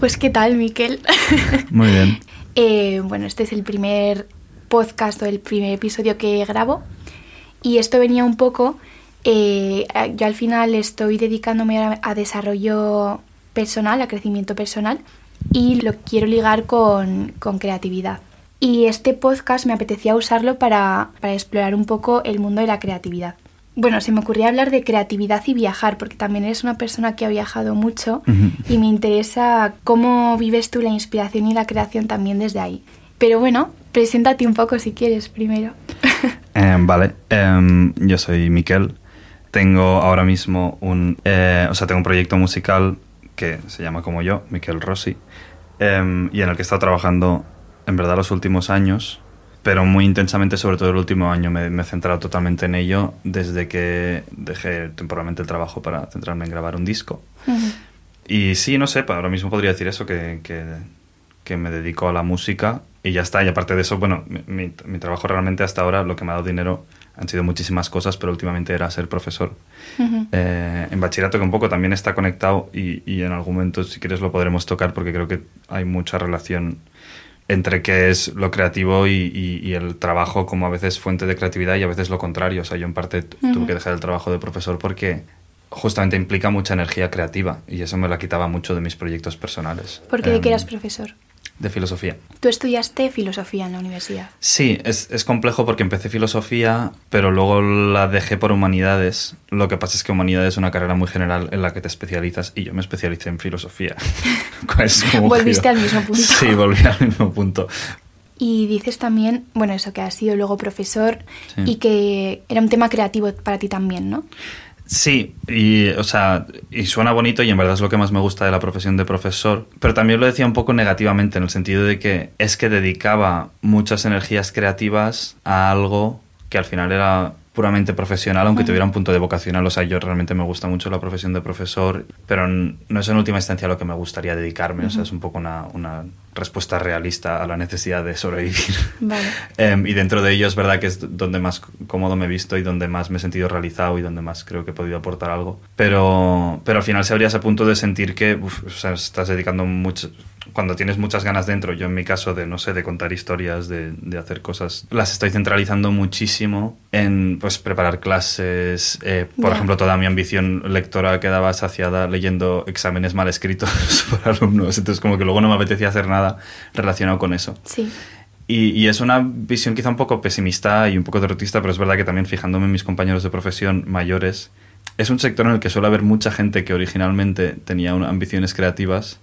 Pues qué tal, Miquel. Muy bien. Eh, bueno, este es el primer podcast o el primer episodio que grabo y esto venía un poco, eh, yo al final estoy dedicándome a, desarrollo personal, a crecimiento personal y lo quiero ligar con, con creatividad. Y este podcast me apetecía usarlo para, para explorar un poco el mundo de la creatividad. Bueno, se me ocurría hablar de creatividad y viajar, porque también eres una persona que ha viajado mucho y me interesa cómo vives tú la inspiración y la creación también desde ahí. Pero bueno, preséntate un poco si quieres primero. Em, vale, em, yo soy Miquel. Tengo ahora mismo un, eh, o sea, tengo un proyecto musical que se llama como yo, Miquel Rossi, em, y en el que he estado trabajando en verdad los últimos años pero muy intensamente, sobre todo el último año. Me, he centrado totalmente en ello desde que dejé temporalmente el trabajo para centrarme en grabar un disco. Y sí, no sé, ahora mismo podría decir eso, que, que, que, me dedico a la música y ya está. Y aparte de eso, bueno, mi, mi, trabajo realmente hasta ahora, lo que me ha dado dinero han sido muchísimas cosas, pero últimamente era ser profesor. Eh, en bachillerato que un poco también está conectado y, y en algún momento, si quieres, lo podremos tocar porque creo que hay mucha relación entre qué es lo creativo y, el trabajo como a veces fuente de creatividad y a veces lo contrario. O sea, yo en parte tuve que dejar el trabajo de profesor porque justamente implica mucha energía creativa y eso me la quitaba mucho de mis proyectos personales. ¿Por qué de qué eras profesor? De filosofía. ¿Tú estudiaste filosofía en la universidad? Sí, es, es, complejo porque empecé filosofía, pero luego la dejé por humanidades. Lo que pasa es que humanidades es una carrera muy general en la que te especializas y yo me especialicé en filosofía. Volviste al mismo punto. Sí, volví al mismo punto. Y dices también, bueno, eso que has sido luego profesor y que era un tema creativo para ti también, ¿no? Sí, y, o sea, y suena bonito y en verdad es lo que más me gusta de la profesión de profesor, pero también lo decía un poco negativamente en el sentido de que es que dedicaba muchas energías creativas a algo que al final era puramente profesional, aunque tuviera un punto de vocacional. O sea, yo realmente me gusta mucho la profesión de profesor, pero no es en última instancia lo que me gustaría dedicarme. O sea, es un poco una, una, respuesta realista a la necesidad de sobrevivir. Vale. Em, y dentro de ello es verdad que es donde más cómodo me he visto y donde más me he sentido realizado y donde más creo que he podido aportar algo. Pero, pero al final se habría ese punto de sentir que o sea, estás dedicando mucho cuando tienes muchas ganas dentro, yo en mi caso de, no sé, de contar historias, de, de hacer cosas, las estoy centralizando muchísimo en, pues, preparar clases. Eh, por ejemplo, toda mi ambición lectora quedaba saciada leyendo exámenes mal escritos por alumnos. Entonces, como que luego no me apetecía hacer nada relacionado con eso. Sí. Y, y, es una visión quizá un poco pesimista y un poco derrotista, pero es verdad que también fijándome en mis compañeros de profesión mayores, es un sector en el que suele haber mucha gente que originalmente tenía ambiciones creativas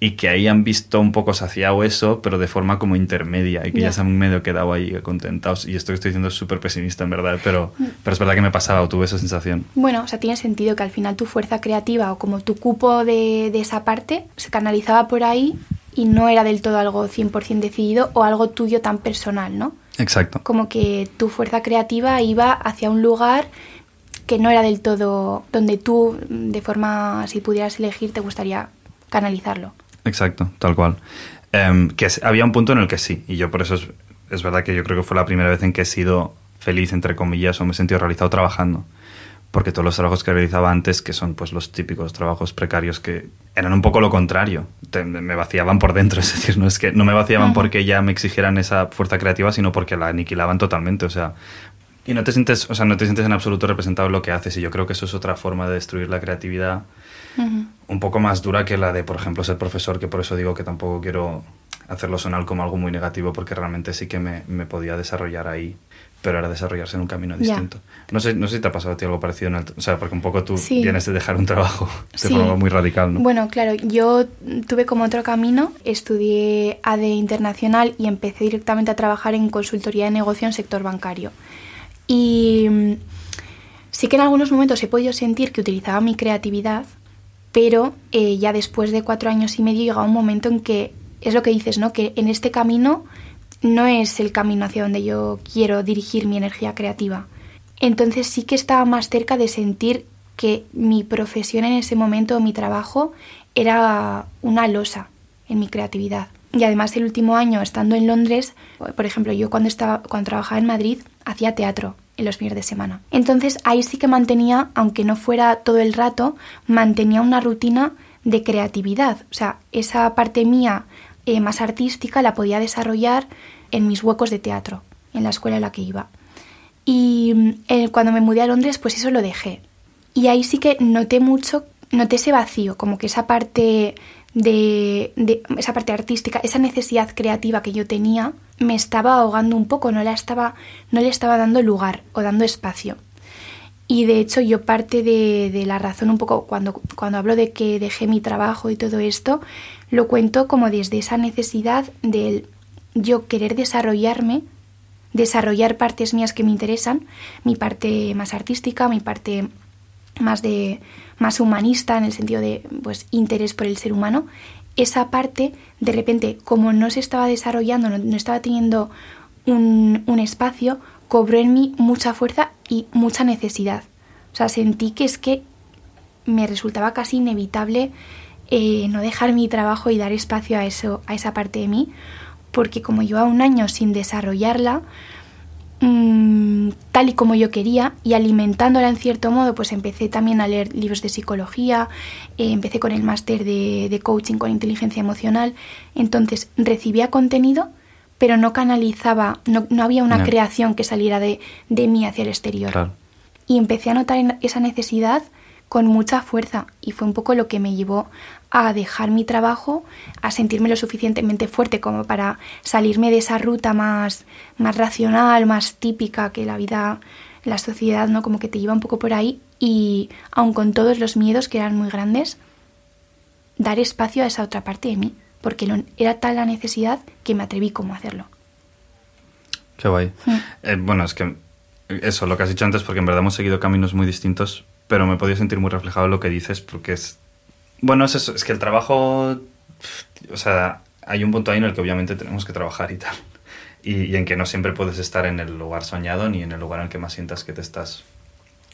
y que ahí han visto un poco saciado eso, pero de forma como intermedia y que ya se han medio quedado ahí contentados. Y esto que estoy diciendo es súper pesimista en verdad, pero, mm. pero es verdad que me pasaba o tuve esa sensación. Bueno, o sea, tiene sentido que al final tu fuerza creativa o como tu cupo de, de esa parte se canalizaba por ahí y no era del todo algo 100% decidido o algo tuyo tan personal, ¿no? Exacto. Como que tu fuerza creativa iba hacia un lugar que no era del todo donde tú, de forma, si pudieras elegir, te gustaría canalizarlo. Exacto, tal cual. Em, que había un punto en el que sí, y yo por eso es, es, verdad que yo creo que fue la primera vez en que he sido feliz, entre comillas, o me he sentido realizado trabajando. Porque todos los trabajos que realizaba antes, que son pues los típicos trabajos precarios que eran un poco lo contrario, me vaciaban por dentro, es decir, no es que no me vaciaban porque ya me exigieran esa fuerza creativa, sino porque la aniquilaban totalmente, o sea, y no te sientes, o sea, no te sientes en absoluto representado en lo que haces, y yo creo que eso es otra forma de destruir la creatividad un poco más dura que la de, por ejemplo, ser profesor, que por eso digo que tampoco quiero hacerlo sonar como algo muy negativo, porque realmente sí que me, me podía desarrollar ahí, pero era desarrollarse en un camino distinto. No, sé, no sé si te ha pasado a ti algo parecido, en el, o sea, porque un poco tú vienes de dejar un trabajo de forma muy radical, ¿no? Bueno, claro, yo tuve como otro camino, estudié AD Internacional y empecé directamente a trabajar en consultoría de negocio en sector bancario. Y mm, sí que en algunos momentos he podido sentir que utilizaba mi creatividad pero eh, ya después de cuatro años y medio llega un momento en que es lo que dices, ¿no? Que en este camino no es el camino hacia donde yo quiero dirigir mi energía creativa. Entonces sí que estaba más cerca de sentir que mi profesión en ese momento, mi trabajo, era una losa en mi creatividad. Y además el último año estando en Londres, por ejemplo, yo cuando estaba cuando trabajaba en Madrid hacía teatro en los fines de semana. Entonces ahí sí que mantenía, aunque no fuera todo el rato, mantenía una rutina de creatividad. O sea, esa parte mía eh, más artística la podía desarrollar en mis huecos de teatro, en la escuela en la que iba. Y eh, cuando me mudé a Londres, pues eso lo dejé. Y ahí sí que noté mucho, noté ese vacío, como que esa parte de, de, esa parte artística, esa necesidad creativa que yo tenía, me estaba ahogando un poco, no, la estaba, no le estaba dando lugar o dando espacio. Y de hecho yo parte de, de, la razón un poco cuando, cuando hablo de que dejé mi trabajo y todo esto, lo cuento como desde esa necesidad del yo querer desarrollarme, desarrollar partes mías que me interesan, mi parte más artística, mi parte más de más humanista en el sentido de pues interés por el ser humano, esa parte de repente como no se estaba desarrollando, no, estaba teniendo un, un espacio, cobró en mí mucha fuerza y mucha necesidad. O sea, sentí que es que me resultaba casi inevitable eh, no dejar mi trabajo y dar espacio a, eso, a esa parte de mí, porque como llevaba un año sin desarrollarla, mmm, tal y como yo quería, y alimentándola en cierto modo, pues empecé también a leer libros de psicología, eh, empecé con el máster de, de coaching con inteligencia emocional, entonces recibía contenido, pero no canalizaba, no, no había una No. creación que saliera de, de mí hacia el exterior. Claro. Y empecé a notar esa necesidad con mucha fuerza y fue un poco lo que me llevó a dejar mi trabajo, a sentirme lo suficientemente fuerte como para salirme de esa ruta más, más racional, más típica que la vida, la sociedad, ¿no? Como que te lleva un poco por ahí y aun con todos los miedos que eran muy grandes, dar espacio a esa otra parte de mí, porque lo- era tal la necesidad que me atreví como a hacerlo. Qué guay. Eh, bueno, es que eso, lo que has dicho antes, porque en verdad hemos seguido caminos muy distintos, pero me he podido sentir muy reflejado en lo que dices, porque es... Bueno, es eso, es que el trabajo... O sea, hay un punto ahí en el que obviamente tenemos que trabajar y tal. Y, en que no siempre puedes estar en el lugar soñado ni en el lugar en el que más sientas que te estás...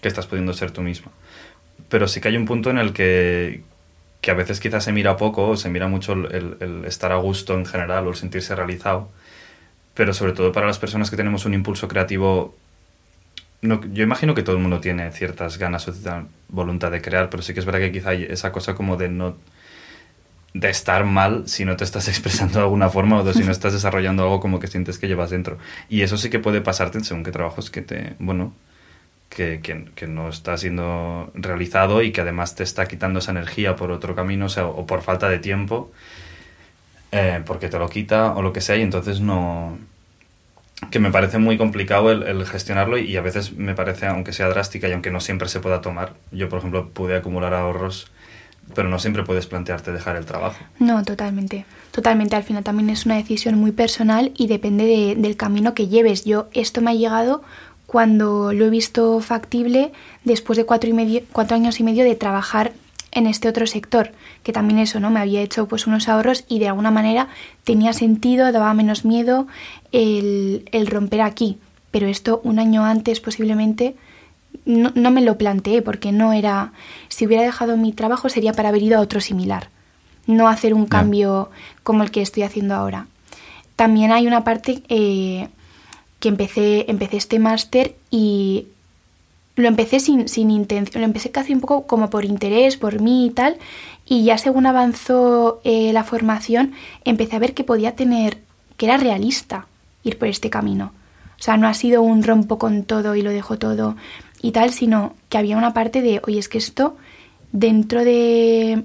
que estás pudiendo ser tú misma. Pero sí que hay un punto en el que, que a veces quizás se mira poco o se mira mucho el, el- el estar a gusto en general o el sentirse realizado pero sobre todo para las personas que tenemos un impulso creativo, no, yo imagino que todo el mundo tiene ciertas ganas o cierta voluntad de crear, pero sí que es verdad que quizá hay esa cosa como de no de estar mal si no te estás expresando de alguna forma o si no estás desarrollando algo como que sientes que llevas dentro. Y eso sí que puede pasarte según qué trabajos que te, bueno, que, que, que no está siendo realizado y que además te está quitando esa energía por otro camino o, sea, o por falta de tiempo eh, porque te lo quita o lo que sea y entonces no que me parece muy complicado el, gestionarlo y a veces me parece aunque sea drástica y aunque no siempre se pueda tomar yo por ejemplo pude acumular ahorros pero no siempre puedes plantearte dejar el trabajo No, totalmente. Totalmente. Al final también es una decisión muy personal y depende de- del camino que lleves. Yo, esto me ha llegado cuando lo he visto factible después de cuatro, y medio, cuatro años y medio de trabajar en este otro sector, que también eso, ¿no? Me había hecho pues unos ahorros y de alguna manera tenía sentido, daba menos miedo el, el romper aquí. Pero esto un año antes posiblemente no, no me lo planteé porque no era, si hubiera dejado mi trabajo sería para haber ido a otro similar, no hacer un cambio como el que estoy haciendo ahora. También hay una parte eh, que empecé, empecé este máster y lo empecé sin, sin intención, lo empecé casi un poco como por interés, por mí y tal, y ya según avanzó eh, la formación, empecé a ver que podía tener, que era realista ir por este camino. O sea, no ha sido un rompo con todo y lo dejo todo y tal, sino que había una parte de, oye, es que esto dentro de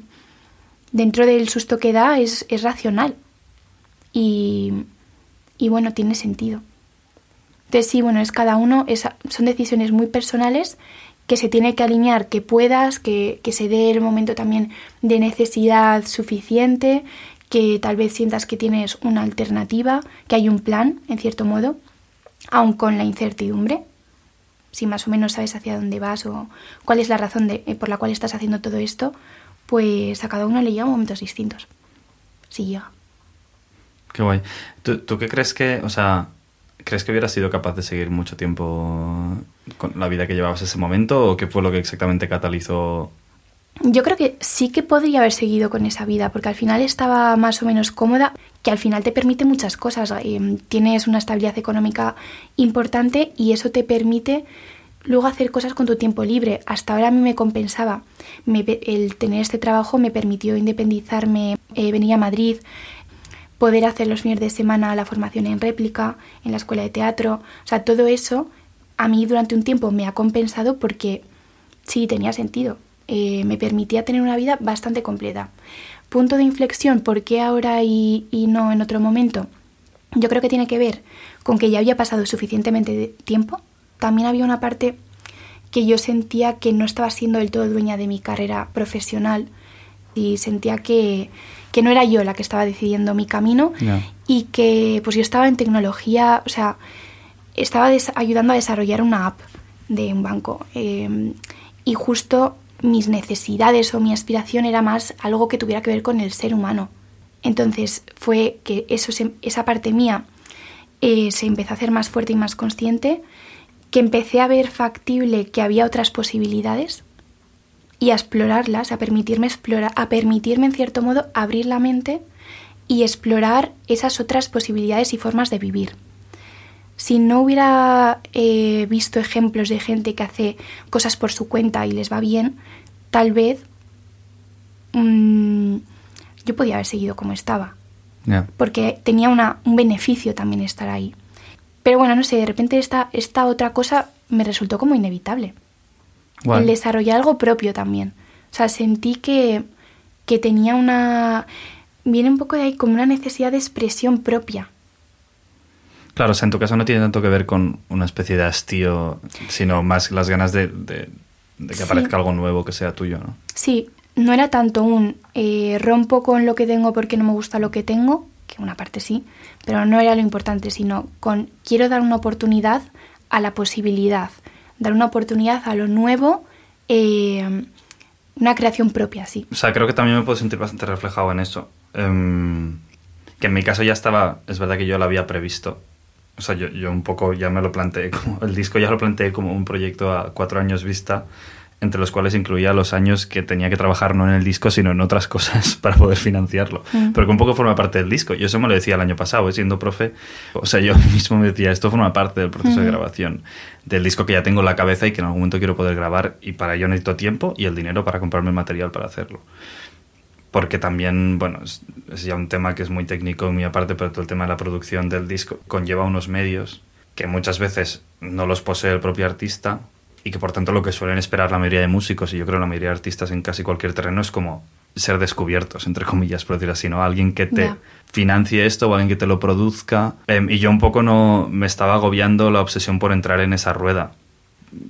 dentro del susto que da es, es racional. Y, y bueno, tiene sentido. Entonces sí, bueno, es cada uno, es- son decisiones muy personales que se tiene que alinear, que puedas, que, que se dé el momento también de necesidad suficiente, que tal vez sientas que tienes una alternativa, que hay un plan, en cierto modo, aun con la incertidumbre, si más o menos sabes hacia dónde vas o cuál es la razón de, eh, por la cual estás haciendo todo esto, pues a cada uno le llegan momentos distintos. Si llega. qué guay ¿Tú, tú qué crees que o sea crees que hubieras sido capaz de seguir mucho tiempo con la vida que llevabas ese momento o qué fue lo que exactamente catalizó Yo creo que sí que podría haber seguido con esa vida, porque al final estaba más o menos cómoda, que al final te permite muchas cosas. Eh, tienes una estabilidad económica importante y eso te permite luego hacer cosas con tu tiempo libre. Hasta ahora a mí me compensaba. el tener este trabajo me permitió independizarme, eh, venir a Madrid, poder hacer los fines de semana la formación en réplica, en la escuela de teatro. O sea, todo eso a mí durante un tiempo me ha compensado porque sí, tenía sentido. Eh, me permitía tener una vida bastante completa. Punto de inflexión, ¿por qué ahora y, y no en otro momento? Yo creo que tiene que ver con que ya había pasado suficientemente tiempo. También había una parte que yo sentía que no estaba siendo del todo dueña de mi carrera profesional y sentía que, que no era yo la que estaba decidiendo mi camino y que pues yo estaba en tecnología, o sea, estaba ayudando a desarrollar una app de un banco em, y justo mis necesidades o mi aspiración era más algo que tuviera que ver con el ser humano. Entonces fue que eso esa parte mía eh, se empezó a hacer más fuerte y más consciente, que empecé a ver factible que había otras posibilidades y a explorarlas, a permitirme explorar, a permitirme en cierto modo abrir la mente y explorar esas otras posibilidades y formas de vivir. Si no hubiera eh, visto ejemplos de gente que hace cosas por su cuenta y les va bien, tal vez mm, yo podía haber seguido como estaba. Porque tenía una, un beneficio también estar ahí. Pero bueno, no sé, de repente esta, esta otra cosa me resultó como inevitable el desarrollar algo propio también. O sea, sentí que, que tenía una... Viene un poco de ahí como una necesidad de expresión propia. Claro, o sea, en tu caso no tiene tanto que ver con una especie de hastío, sino más las ganas de, de, que aparezca algo nuevo que sea tuyo, ¿no? Sí, no era tanto un eh, rompo con lo que tengo porque no me gusta lo que tengo, que una parte sí, pero no era lo importante, sino con quiero dar una oportunidad a la posibilidad dar una oportunidad a lo nuevo, eh, una creación propia, sí. O sea, creo que también me puedo sentir bastante reflejado en eso. Em, que en mi caso ya estaba, es verdad que yo lo había previsto. O sea, yo, yo un poco ya me lo planteé como, el disco ya lo planteé como un proyecto a cuatro años vista entre los cuales incluía los años que tenía que trabajar no en el disco, sino en otras cosas para poder financiarlo. Mm. Pero que un poco forma parte del disco. Yo eso me lo decía el año pasado, ¿eh? siendo profe. O sea, yo mismo me decía, esto forma parte del proceso de grabación del disco que ya tengo en la cabeza y que en algún momento quiero poder grabar y para ello necesito tiempo y el dinero para comprarme el material para hacerlo. Porque también, bueno, es, es ya un tema que es muy técnico muy aparte, pero todo el tema de la producción del disco conlleva unos medios que muchas veces no los posee el propio artista y que por tanto lo que suelen esperar la mayoría de músicos y yo creo la mayoría de artistas en casi cualquier terreno es como ser descubiertos, entre comillas, por decir así, ¿no? Alguien que te financie esto o alguien que te lo produzca. Em, y yo un poco no me estaba agobiando la obsesión por entrar en esa rueda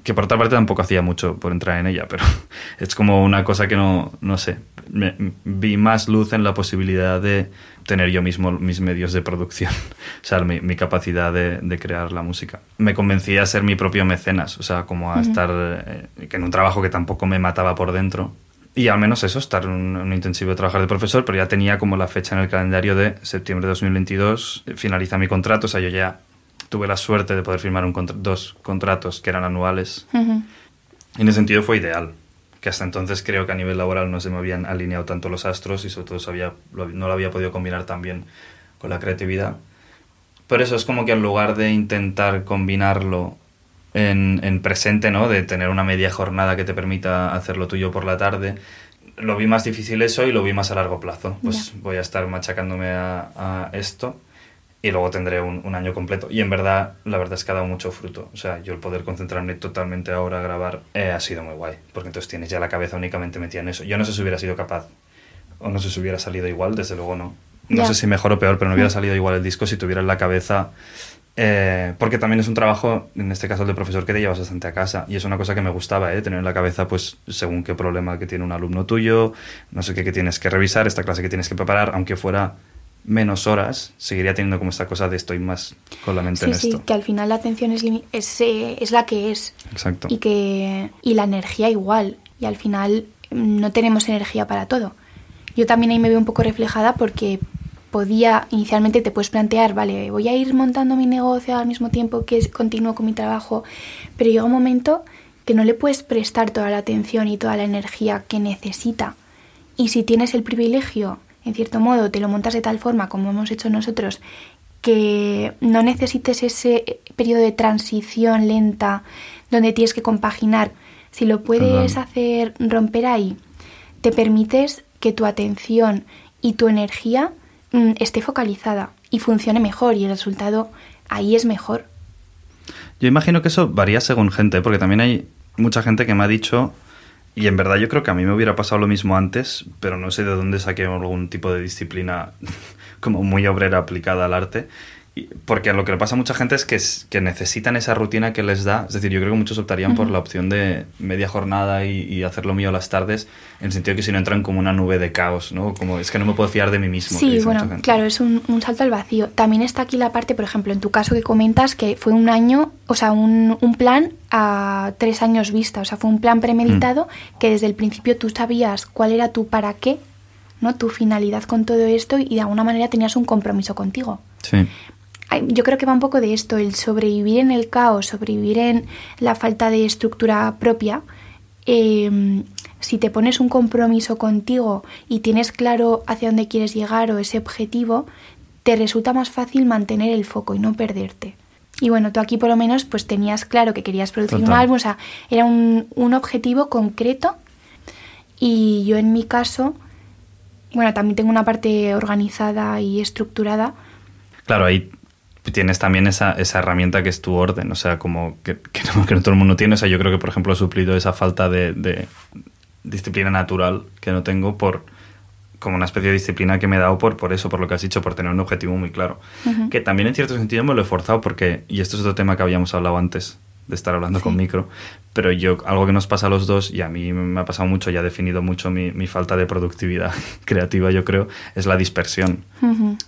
que por otra parte tampoco hacía mucho por entrar en ella, pero es como una cosa que no, no sé, vi más luz en la posibilidad de tener yo mismo mis medios de producción, o sea, mi, capacidad de, crear la música. Me convencí a ser mi propio mecenas, o sea, como a estar eh, en un trabajo que tampoco me mataba por dentro. Y al menos eso, estar en un, intensivo de trabajar de profesor, pero ya tenía como la fecha en el calendario de septiembre de 2022, finaliza mi contrato, o sea, yo ya tuve la suerte de poder firmar un dos contratos que eran anuales. En ese sentido fue ideal, que hasta entonces creo que a nivel laboral no se me habían alineado tanto los astros y sobre todo sabía, no lo había podido combinar tan bien con la creatividad. Pero eso es como que en lugar de intentar combinarlo en, en, presente, ¿no? De tener una media jornada que te permita hacer lo tuyo por la tarde, lo vi más difícil eso y lo vi más a largo plazo. Pues voy a estar machacándome a, a esto y luego tendré un, año completo. Y en verdad, la verdad es que ha dado mucho fruto. O sea, yo el poder concentrarme totalmente ahora a grabar eh, ha sido muy guay, porque entonces tienes ya la cabeza únicamente metida en eso. Yo no sé si hubiera sido capaz, o no sé si hubiera salido igual, desde luego no. No sé si mejor o peor, pero no hubiera mm. salido igual el disco si tuviera en la cabeza... Eh, porque también es un trabajo, en este caso el de profesor, que te llevas bastante a casa. Y es una cosa que me gustaba, ¿eh? tener en la cabeza, pues, según qué problema que tiene un alumno tuyo, no sé qué que tienes que revisar, esta clase que tienes que preparar, aunque fuera menos horas, seguiría teniendo como esta cosa de estoy más con la mente en esto. Sí, que al final la atención es, es, eh, es, la que es. Exacto. Y, que, y la energía igual. Y al final mm, no tenemos energía para todo. Yo también ahí me veo un poco reflejada porque podía, inicialmente te puedes plantear, vale, voy a ir montando mi negocio al mismo tiempo que continúo con mi trabajo, pero llega un momento que no le puedes prestar toda la atención y toda la energía que necesita. Y si tienes el privilegio en cierto modo, te lo montas de tal forma como hemos hecho nosotros, que no necesites ese periodo de transición lenta donde tienes que compaginar. Si lo puedes hacer romper ahí, te permites que tu atención y tu energía mm, esté focalizada y funcione mejor y el resultado ahí es mejor. Yo imagino que eso varía según gente, porque también hay mucha gente que me ha dicho, y en verdad yo creo que a mí me hubiera pasado lo mismo antes, pero no sé de dónde saqué algún tipo de disciplina como muy obrera aplicada al arte, porque lo que le pasa a mucha gente es que, que necesitan esa rutina que les da. Es decir, yo creo que muchos optarían por la opción de media jornada y, y, hacer lo mío las tardes, en el sentido que si no entran como una nube de caos, ¿no? Como es que no me puedo fiar de mí mismo. Sí, bueno, claro, es un, un, salto al vacío. También está aquí la parte, por ejemplo, en tu caso que comentas que fue un año, o sea, un, un plan a tres años vista, o sea, fue un plan premeditado mm. que desde el principio tú sabías cuál era tu para qué, ¿no? Tu finalidad con todo esto y de alguna manera tenías un compromiso contigo. Sí yo creo que va un poco de esto, el sobrevivir en el caos, sobrevivir en la falta de estructura propia. Em, si te pones un compromiso contigo y tienes claro hacia dónde quieres llegar o ese objetivo, te resulta más fácil mantener el foco y no perderte. Y bueno, tú aquí por lo menos pues tenías claro que querías producir un álbum, o sea, era un, un objetivo concreto y yo en mi caso, bueno, también tengo una parte organizada y estructurada. Claro, ahí tienes también esa, esa, herramienta que es tu orden, o sea, como que, que, no, que, no, todo el mundo tiene. O sea, yo creo que, por ejemplo, he suplido esa falta de, de, disciplina natural que no tengo por como una especie de disciplina que me he dado por, por eso, por lo que has dicho, por tener un objetivo muy claro. Que también en cierto sentido me lo he forzado porque, y esto es otro tema que habíamos hablado antes, de estar hablando con micro, pero yo, algo que nos pasa a los dos, y a mí me ha pasado mucho y ha definido mucho mi, mi falta de productividad creativa, yo creo, es la dispersión.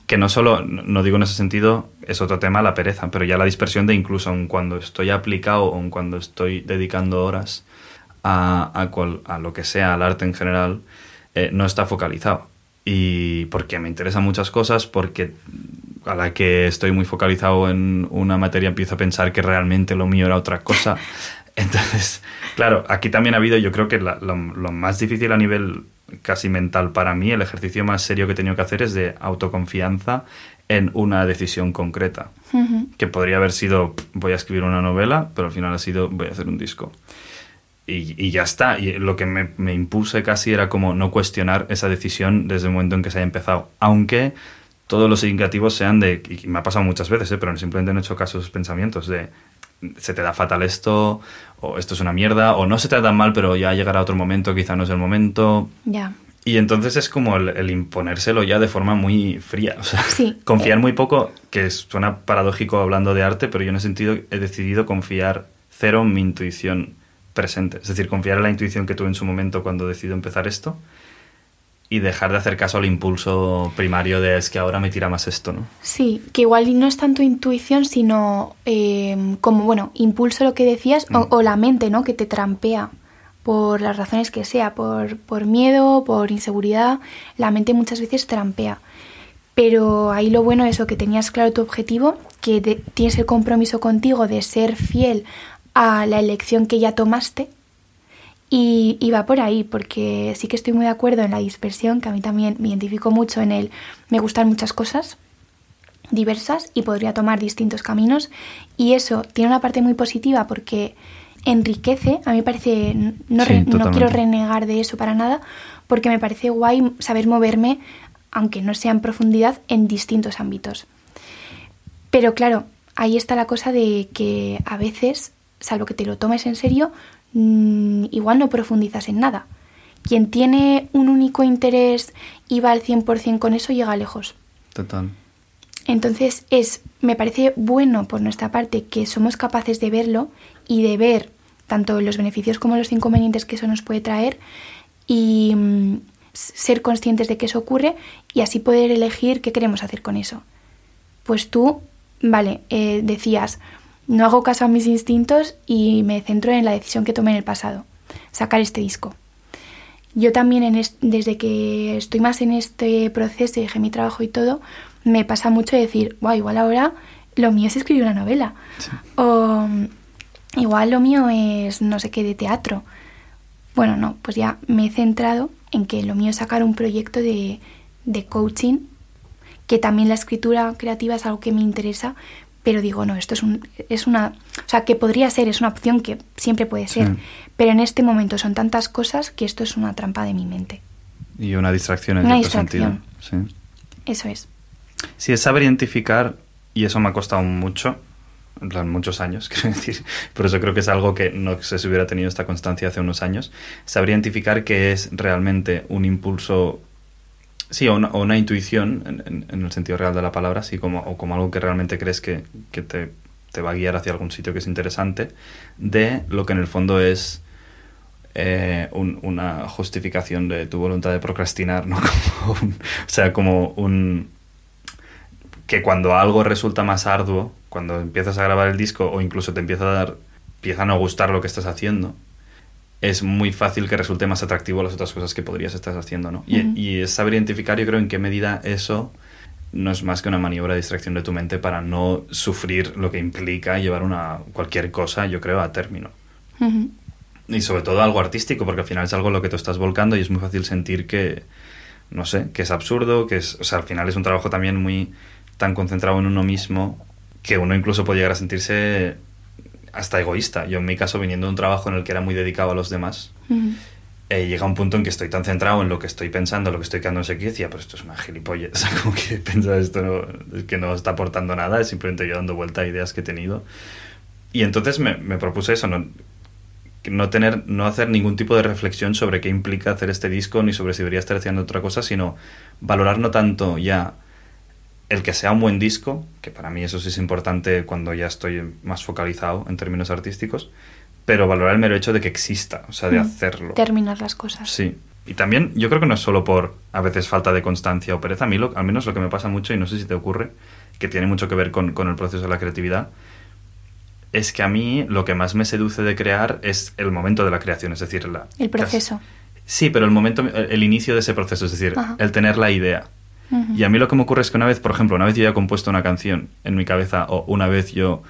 Que no solo, no digo en ese sentido, es otro tema la pereza, pero ya la dispersión de incluso aun cuando estoy aplicado o cuando estoy dedicando horas a, a, cual, a, lo que sea, al arte en general, eh, no está focalizado. Y porque me interesan muchas cosas, porque a la que estoy muy focalizado en una materia empiezo a pensar que realmente lo mío era otra cosa. Entonces, claro, aquí también ha habido, yo creo que lo, lo, más difícil a nivel casi mental para mí, el ejercicio más serio que he tenido que hacer es de autoconfianza en una decisión concreta. Uh -huh. Que podría haber sido, voy a escribir una novela, pero al final ha sido, voy a hacer un disco. Y, y ya está. Y lo que me, me, impuse casi era como no cuestionar esa decisión desde el momento en que se haya empezado. Aunque todos los indicativos sean de, y me ha pasado muchas veces, ¿eh? pero simplemente no he hecho caso a esos pensamientos de se te da fatal esto, o esto es una mierda, o no se te da tan mal, pero ya llegará otro momento, quizá no es el momento. Ya. Y entonces es como el, el, imponérselo ya de forma muy fría. O sea, sí. confiar muy poco, que suena paradójico hablando de arte, pero yo en ese sentido he decidido confiar cero en mi intuición presente. Es decir, confiar en la intuición que tuve en su momento cuando decido empezar esto y dejar de hacer caso al impulso primario de es que ahora me tira más esto, ¿no? Sí, que igual no es tanto intuición, sino eh, como, bueno, impulso lo que decías, mm. o, o, la mente, ¿no? Que te trampea por las razones que sea, por, por miedo, por inseguridad, la mente muchas veces trampea. Pero ahí lo bueno es eso, que tenías claro tu objetivo, que tienes el compromiso contigo de ser fiel a la elección que ya tomaste y, y, va por ahí, porque sí que estoy muy de acuerdo en la dispersión, que a mí también me identifico mucho en el me gustan muchas cosas diversas y podría tomar distintos caminos. Y eso tiene una parte muy positiva porque enriquece, a mí me parece, no, sí, re, no quiero renegar de eso para nada, porque me parece guay saber moverme, aunque no sea en profundidad, en distintos ámbitos. Pero claro, ahí está la cosa de que a veces, salvo que te lo tomes en serio, mmm, igual no profundizas en nada. Quien tiene un único interés y va al 100% con eso llega lejos. Total. Entonces es, me parece bueno por nuestra parte que somos capaces de verlo y de ver tanto los beneficios como los inconvenientes que eso nos puede traer y mmm, ser conscientes de que eso ocurre y así poder elegir qué queremos hacer con eso. Pues tú, vale, eh, decías, no hago caso a mis instintos y me centro en la decisión que tomé en el pasado, sacar este disco. Yo también en desde que estoy más en este proceso y dejé mi trabajo y todo, me pasa mucho decir, wow, igual ahora lo mío es escribir una novela. Sí. O igual lo mío es no sé qué de teatro. Bueno, no, pues ya me he centrado en que lo mío es sacar un proyecto de, de coaching que también la escritura creativa es algo que me interesa, pero digo, no, esto es, un, es una... O sea, que podría ser, es una opción que siempre puede ser, pero en este momento son tantas cosas que esto es una trampa de mi mente. Y una distracción en una distracción. sentido. Sí. Eso es. Sí, es saber identificar, y eso me ha costado mucho, en plan muchos años, quiero decir, por eso creo que es algo que no se hubiera tenido esta constancia hace unos años, saber identificar que es realmente un impulso, sí, o una, intuición, en, el sentido real de la palabra, así como, o como algo que realmente crees que, te, va a guiar hacia algún sitio que es interesante, de lo que en el fondo es... Eh, una justificación de tu voluntad de procrastinar, ¿no? o sea, como un, que cuando algo resulta más arduo, cuando empiezas a grabar el disco o incluso te empieza a dar, empieza a no gustar lo que estás haciendo, es muy fácil que resulte más atractivo las otras cosas que podrías estar haciendo, ¿no? y, es saber identificar, yo creo, en qué medida eso no es más que una maniobra de distracción de tu mente para no sufrir lo que implica llevar una cualquier cosa, yo creo, a término. Y sobre todo algo artístico, porque al final es algo en lo que tú estás volcando y es muy fácil sentir que, no sé, que es absurdo, que es, o sea, al final es un trabajo también muy tan concentrado en uno mismo que uno incluso puede llegar a sentirse hasta egoísta. Yo en mi caso, viniendo de un trabajo en el que era muy dedicado a los demás, eh, llega un punto en que estoy tan centrado en lo que estoy pensando, lo que estoy quedando en sequía, y decía, pero esto es una gilipollez, o sea, como que pensar esto no, que no está aportando nada, es simplemente yo dando vuelta a ideas que he tenido. Y entonces me, me propuse eso, no, no, tener, no hacer ningún tipo de reflexión sobre qué implica hacer este disco, ni sobre si debería estar haciendo otra cosa, sino valorar no tanto ya el que sea un buen disco, que para mí eso sí es importante cuando ya estoy más focalizado en términos artísticos, pero valorar el mero hecho de que exista, o sea, de mm. hacerlo. Terminar las cosas. Sí. Y también yo creo que no es solo por a veces falta de constancia o pereza, a mí al menos lo que me pasa mucho, y no sé si te ocurre, que tiene mucho que ver con, el proceso de la creatividad, es que a mí lo que más me seduce de crear es el momento de la creación, es decir, la... El proceso. Sí, pero el momento, el, inicio de ese proceso, es decir, el tener la idea. Y a mí lo que me ocurre es que una vez, por ejemplo, una vez yo ya he compuesto una canción en mi cabeza o una vez yo...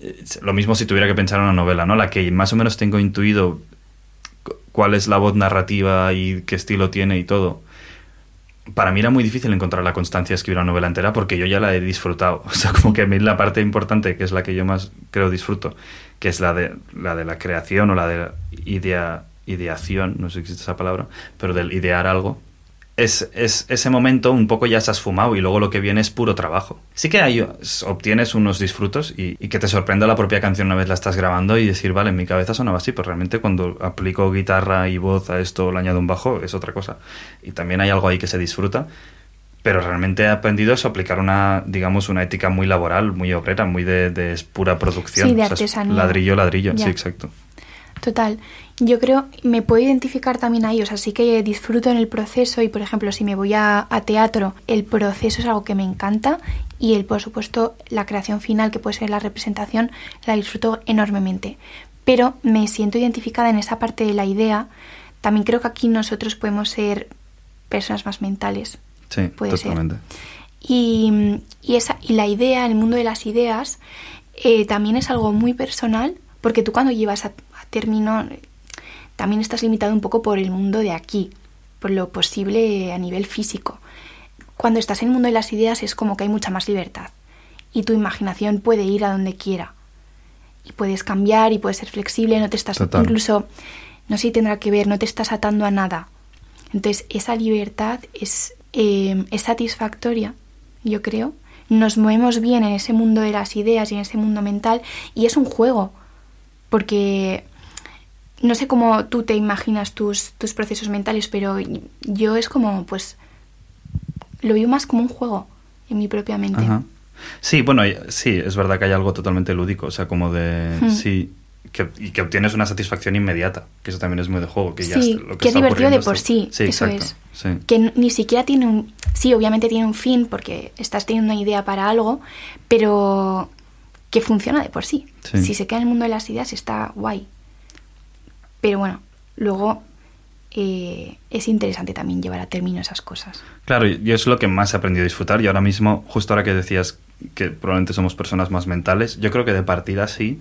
Eh, lo mismo si tuviera que pensar en una novela, ¿no? La que más o menos tengo intuido cuál es la voz narrativa y qué estilo tiene y todo. Para mí era muy difícil encontrar la constancia de escribir una novela entera porque yo ya la he disfrutado. O sea, como que a mí la parte importante, que es la que yo más creo disfruto, que es la de la, de la creación o la de idea, ideación, no sé si existe esa palabra, pero del idear algo, es, ese momento un poco ya se has fumado y luego lo que viene es puro trabajo. Sí que hay, obtienes unos disfrutos y, que te sorprenda la propia canción una vez la estás grabando y decir, vale, en mi cabeza sonaba así, pero realmente cuando aplico guitarra y voz a esto o le añado un bajo es otra cosa. Y también hay algo ahí que se disfruta, pero realmente he aprendido eso, aplicar una, digamos, una ética muy laboral, muy obrera, muy de, pura producción. Sí, de artesanía. ladrillo, ladrillo, sí, exacto. Total. Yo creo, me puedo identificar también ahí, o sea, sí que disfruto en el proceso y, por ejemplo, si me voy a, teatro, el proceso es algo que me encanta y, el, por supuesto, la creación final, que puede ser la representación, la disfruto enormemente. Pero me siento identificada en esa parte de la idea. También creo que aquí nosotros podemos ser personas más mentales. Sí, puede totalmente. Y, esa, y la idea, el mundo de las ideas, eh, también es algo muy personal, porque tú cuando llevas a término, también estás limitado un poco por el mundo de aquí, por lo posible a nivel físico. Cuando estás en el mundo de las ideas es como que hay mucha más libertad y tu imaginación puede ir a donde quiera. Y puedes cambiar y puedes ser flexible, no te estás incluso, no sé si tendrá que ver, no te estás atando a nada. Entonces esa libertad es, eh, es satisfactoria, yo creo. Nos movemos bien en ese mundo de las ideas y en ese mundo mental y es un juego, porque no sé cómo tú te imaginas tus, tus procesos mentales, pero yo es como, pues, lo veo más como un juego en mi propia mente. Sí, bueno, sí, es verdad que hay algo totalmente lúdico, o sea, como de, sí, que, y que obtienes una satisfacción inmediata, que eso también es muy de juego, que ya sí, que, es divertido de por sí, eso es. Que ni siquiera tiene un, sí, obviamente tiene un fin porque estás teniendo una idea para algo, pero que funciona de por sí. Si se queda en el mundo de las ideas está guay. Pero bueno, luego eh, es interesante también llevar a término esas cosas. Claro, yo es lo que más he aprendido a disfrutar y ahora mismo, justo ahora que decías que probablemente somos personas más mentales, yo creo que de partida sí,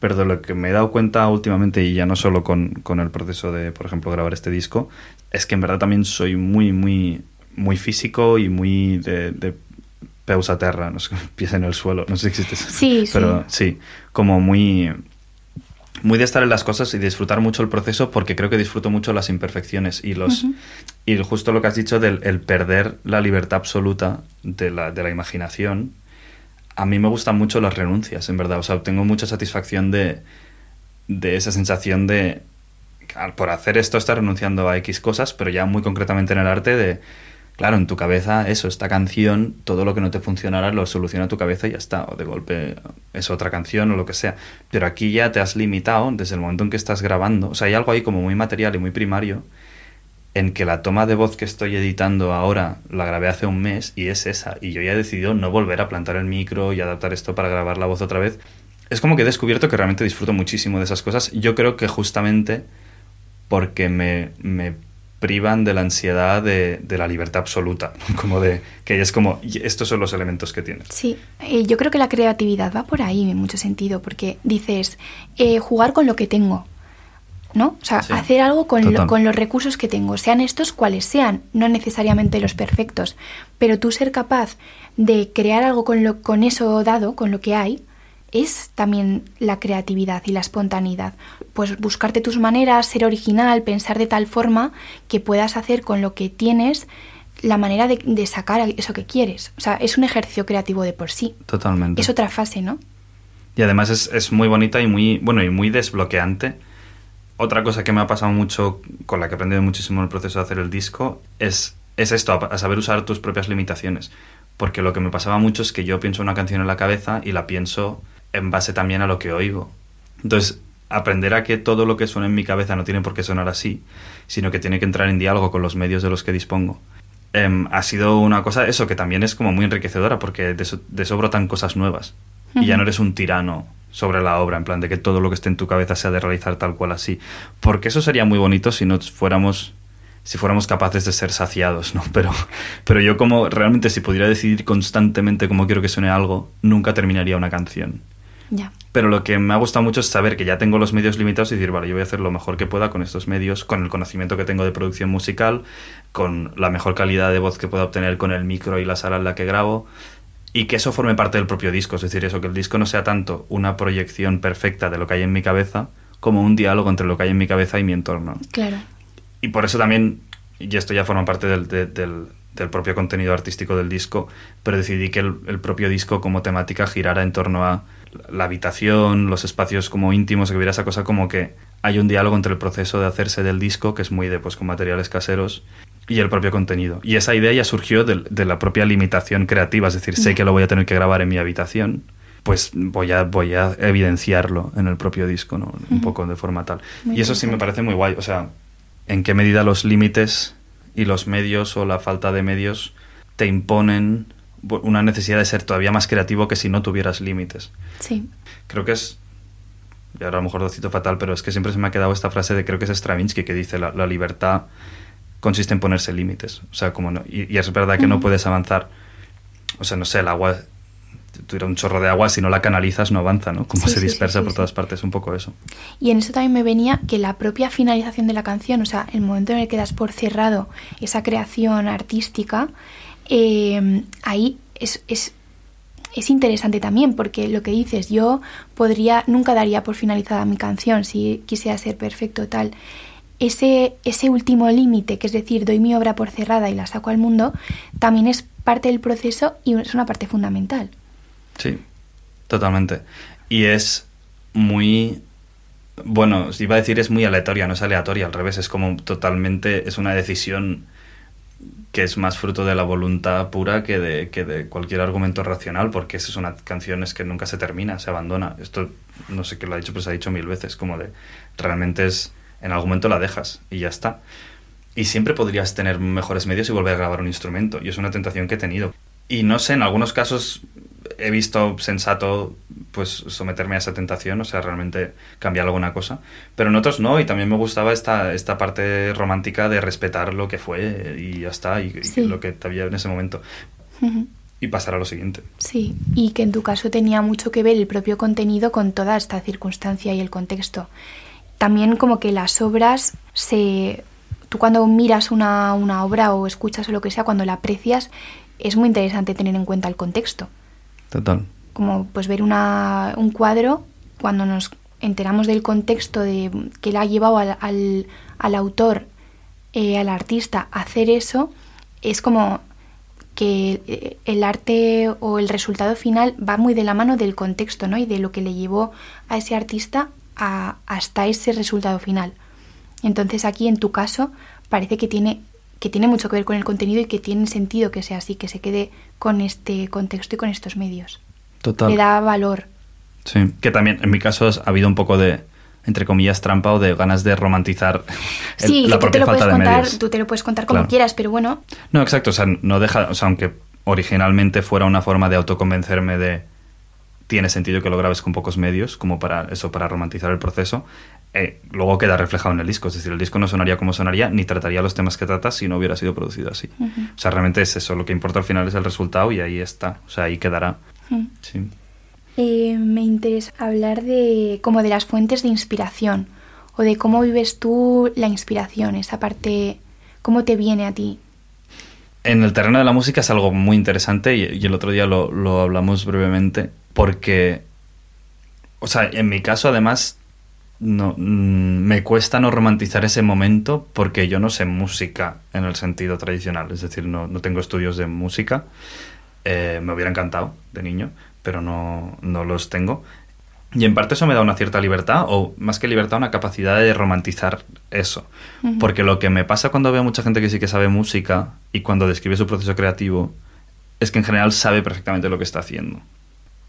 pero de lo que me he dado cuenta últimamente y ya no solo con, con el proceso de, por ejemplo, grabar este disco, es que en verdad también soy muy, muy muy físico y muy de, de peus a terra, no sé, pies en el suelo, no sé si existe eso. Sí, Pero sí, como muy, muy de estar en las cosas y disfrutar mucho el proceso porque creo que disfruto mucho las imperfecciones y los y justo lo que has dicho del el perder la libertad absoluta de la, de la imaginación a mí me gustan mucho las renuncias en verdad. O sea tengo mucha satisfacción de de esa sensación de por hacer esto estás renunciando a X cosas pero ya muy concretamente en el arte de Claro, en tu cabeza, eso, esta canción, todo lo que no te funcionara lo soluciona tu cabeza y ya está. O de golpe es otra canción o lo que sea. Pero aquí ya te has limitado desde el momento en que estás grabando. O sea, hay algo ahí como muy material y muy primario en que la toma de voz que estoy editando ahora la grabé hace un mes y es esa. Y yo ya he decidido no volver a plantar el micro y adaptar esto para grabar la voz otra vez. Es como que he descubierto que realmente disfruto muchísimo de esas cosas. Yo creo que justamente porque me, me privan de la ansiedad de, de la libertad absoluta, como de que es como, "Y estos son los elementos que tienes. Sí, eh, yo creo que la creatividad va por ahí en mucho sentido, porque dices, eh, jugar con lo que tengo, ¿no? O sea, Sí, hacer algo con, lo- con los recursos que tengo, sean estos cuales sean, no necesariamente los perfectos, pero tú ser capaz de crear algo con, lo, con eso dado, con lo que hay, es también la creatividad y la espontaneidad. Pues buscarte tus maneras, ser original, pensar de tal forma que puedas hacer con lo que tienes la manera de, de sacar eso que quieres. O sea, es un ejercicio creativo de por sí. Totalmente. Es otra fase, ¿no? Y además es, es muy bonita y muy, bueno, y muy desbloqueante. Otra cosa que me ha pasado mucho, con la que he aprendido muchísimo en el proceso de hacer el disco, es, es esto, a, a saber usar tus propias limitaciones. Porque lo que me pasaba mucho es que yo pienso una canción en la cabeza y la pienso en base también a lo que oigo. Entonces, aprender a que todo lo que suena en mi cabeza no tiene por qué sonar así, sino que tiene que entrar en diálogo con los medios de los que dispongo. em, ha sido una cosa, eso, que también es como muy enriquecedora, porque de eso, de eso brotan cosas nuevas. Y ya no eres un tirano sobre la obra, en plan de que todo lo que esté en tu cabeza sea de realizar tal cual así. Porque eso sería muy bonito si no fuéramos si fuéramos capaces de ser saciados, ¿no? Pero, pero yo como realmente si pudiera decidir constantemente cómo quiero que suene algo, nunca terminaría una canción. Ya. Pero lo que me ha gustado mucho es saber que ya tengo los medios limitados y decir, vale, yo voy a hacer lo mejor que pueda con estos medios, con el conocimiento que tengo de producción musical, con la mejor calidad de voz que pueda obtener con el micro y la sala en la que grabo, y que eso forme parte del propio disco. Es decir, eso, que el disco no sea tanto una proyección perfecta de lo que hay en mi cabeza, como un diálogo entre lo que hay en mi cabeza y mi entorno. Claro. Y por eso también, y esto ya forma parte del, de- del, del propio contenido artístico del disco, pero decidí que el, el propio disco como temática girara en torno a la habitación, los espacios como íntimos, que hubiera esa cosa como que hay un diálogo entre el proceso de hacerse del disco, que es muy de pues con materiales caseros, y el propio contenido. Y esa idea ya surgió del- de, la propia limitación creativa, es decir, sé que lo voy a tener que grabar en mi habitación, pues voy a, voy a evidenciarlo en el propio disco, ¿no? Un poco de forma tal. Muy y eso sí me parece muy guay, o sea, en qué medida los límites y los medios o la falta de medios te imponen una necesidad de ser todavía más creativo que si no tuvieras límites. Sí. Creo que es, y ahora a lo mejor lo cito fatal, pero es que siempre se me ha quedado esta frase de creo que es Stravinsky que dice la, la libertad consiste en ponerse límites. O sea, como no, y, y es verdad que no puedes avanzar. O sea, no sé, el agua, tuviera un chorro de agua, si no la canalizas no avanza, ¿no? Como Sí, se sí, dispersa sí, por todas partes, un poco eso. Y en eso también me venía que la propia finalización de la canción, o sea, el momento en el que das por cerrado esa creación artística, eh, ahí es, es, es interesante también, porque lo que dices, yo podría, nunca daría por finalizada mi canción si quisiera ser perfecto tal. Ese, ese último límite, que es decir, doy mi obra por cerrada y la saco al mundo, también es parte del proceso y es una parte fundamental. Sí, totalmente. Y es muy... Bueno, iba a decir es muy aleatoria, no es aleatoria, al revés, es como totalmente, es una decisión que es más fruto de la voluntad pura que de, que de cualquier argumento racional, porque esa es una canción es que nunca se termina, se abandona. Esto no sé quién lo ha dicho, pero se ha dicho mil veces, como de, realmente es, en algún momento la dejas y ya está. Y siempre podrías tener mejores medios y volver a grabar un instrumento, y es una tentación que he tenido. Y no sé, en algunos casos he visto sensato pues someterme a esa tentación, o sea, realmente cambiar alguna cosa, pero en otros no, y también me gustaba esta, esta parte romántica de respetar lo que fue y ya está, y, lo que había en ese momento, y pasar a lo siguiente. Sí, y que en tu caso tenía mucho que ver el propio contenido con toda esta circunstancia y el contexto. También como que las obras se tú cuando miras una, una obra o escuchas o lo que sea, cuando la aprecias, es muy interesante tener en cuenta el contexto. Total. Como pues ver una, un cuadro, cuando nos enteramos del contexto de que le ha llevado al, al, al autor, eh, al artista, a hacer eso, es como que eh, el arte o el resultado final va muy de la mano del contexto, ¿no? Y de lo que le llevó a ese artista a, hasta ese resultado final. Entonces aquí en tu caso parece que tiene que tiene mucho que ver con el contenido y que tiene sentido que sea así, que se quede con este contexto y con estos medios. Total. Le da valor. Sí, que también en mi caso ha habido un poco de, entre comillas, trampa o de ganas de romantizar el, Sí, la que tú te lo falta puedes de contar, medios. tú te lo puedes contar como Claro. quieras, pero bueno, No, exacto, o sea, no deja, o sea, aunque originalmente fuera una forma de autoconvencerme de tiene sentido que lo grabes con pocos medios, como para eso, para romantizar el proceso, eh, luego queda reflejado en el disco, es decir, el disco no sonaría como sonaría, ni trataría los temas que trata si no hubiera sido producido así. O sea, realmente es eso, lo que importa al final es el resultado y ahí está, o sea, ahí quedará. Sí. Eh, me interesa hablar de como de las fuentes de inspiración o de cómo vives tú la inspiración, esa parte, cómo te viene a ti. En el terreno de la música es algo muy interesante y, y el otro día lo, lo hablamos brevemente porque, o sea, en mi caso además no, mm, me cuesta no romantizar ese momento porque yo no sé música en el sentido tradicional, es decir, no, no tengo estudios de música, Eh, me hubiera encantado de niño, pero no, no los tengo. Y en parte eso me da una cierta libertad, o más que libertad, una capacidad de romantizar eso. Porque lo que me pasa cuando veo mucha gente que sí que sabe música y cuando describe su proceso creativo es que en general sabe perfectamente lo que está haciendo.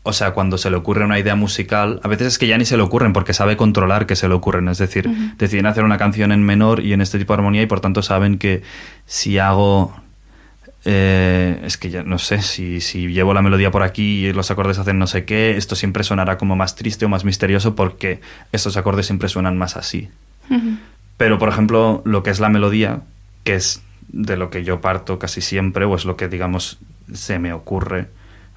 O sea, cuando se le ocurre una idea musical, a veces es que ya ni se le ocurren porque sabe controlar que se le ocurren. Es decir, deciden hacer una canción en menor y en este tipo de armonía y por tanto saben que si hago... eh, es que ya no sé, si, si llevo la melodía por aquí y los acordes hacen no sé qué, esto siempre sonará como más triste o más misterioso porque estos acordes siempre suenan más así. Pero, por ejemplo, lo que es la melodía, que es de lo que yo parto casi siempre, o es lo que, digamos, se me ocurre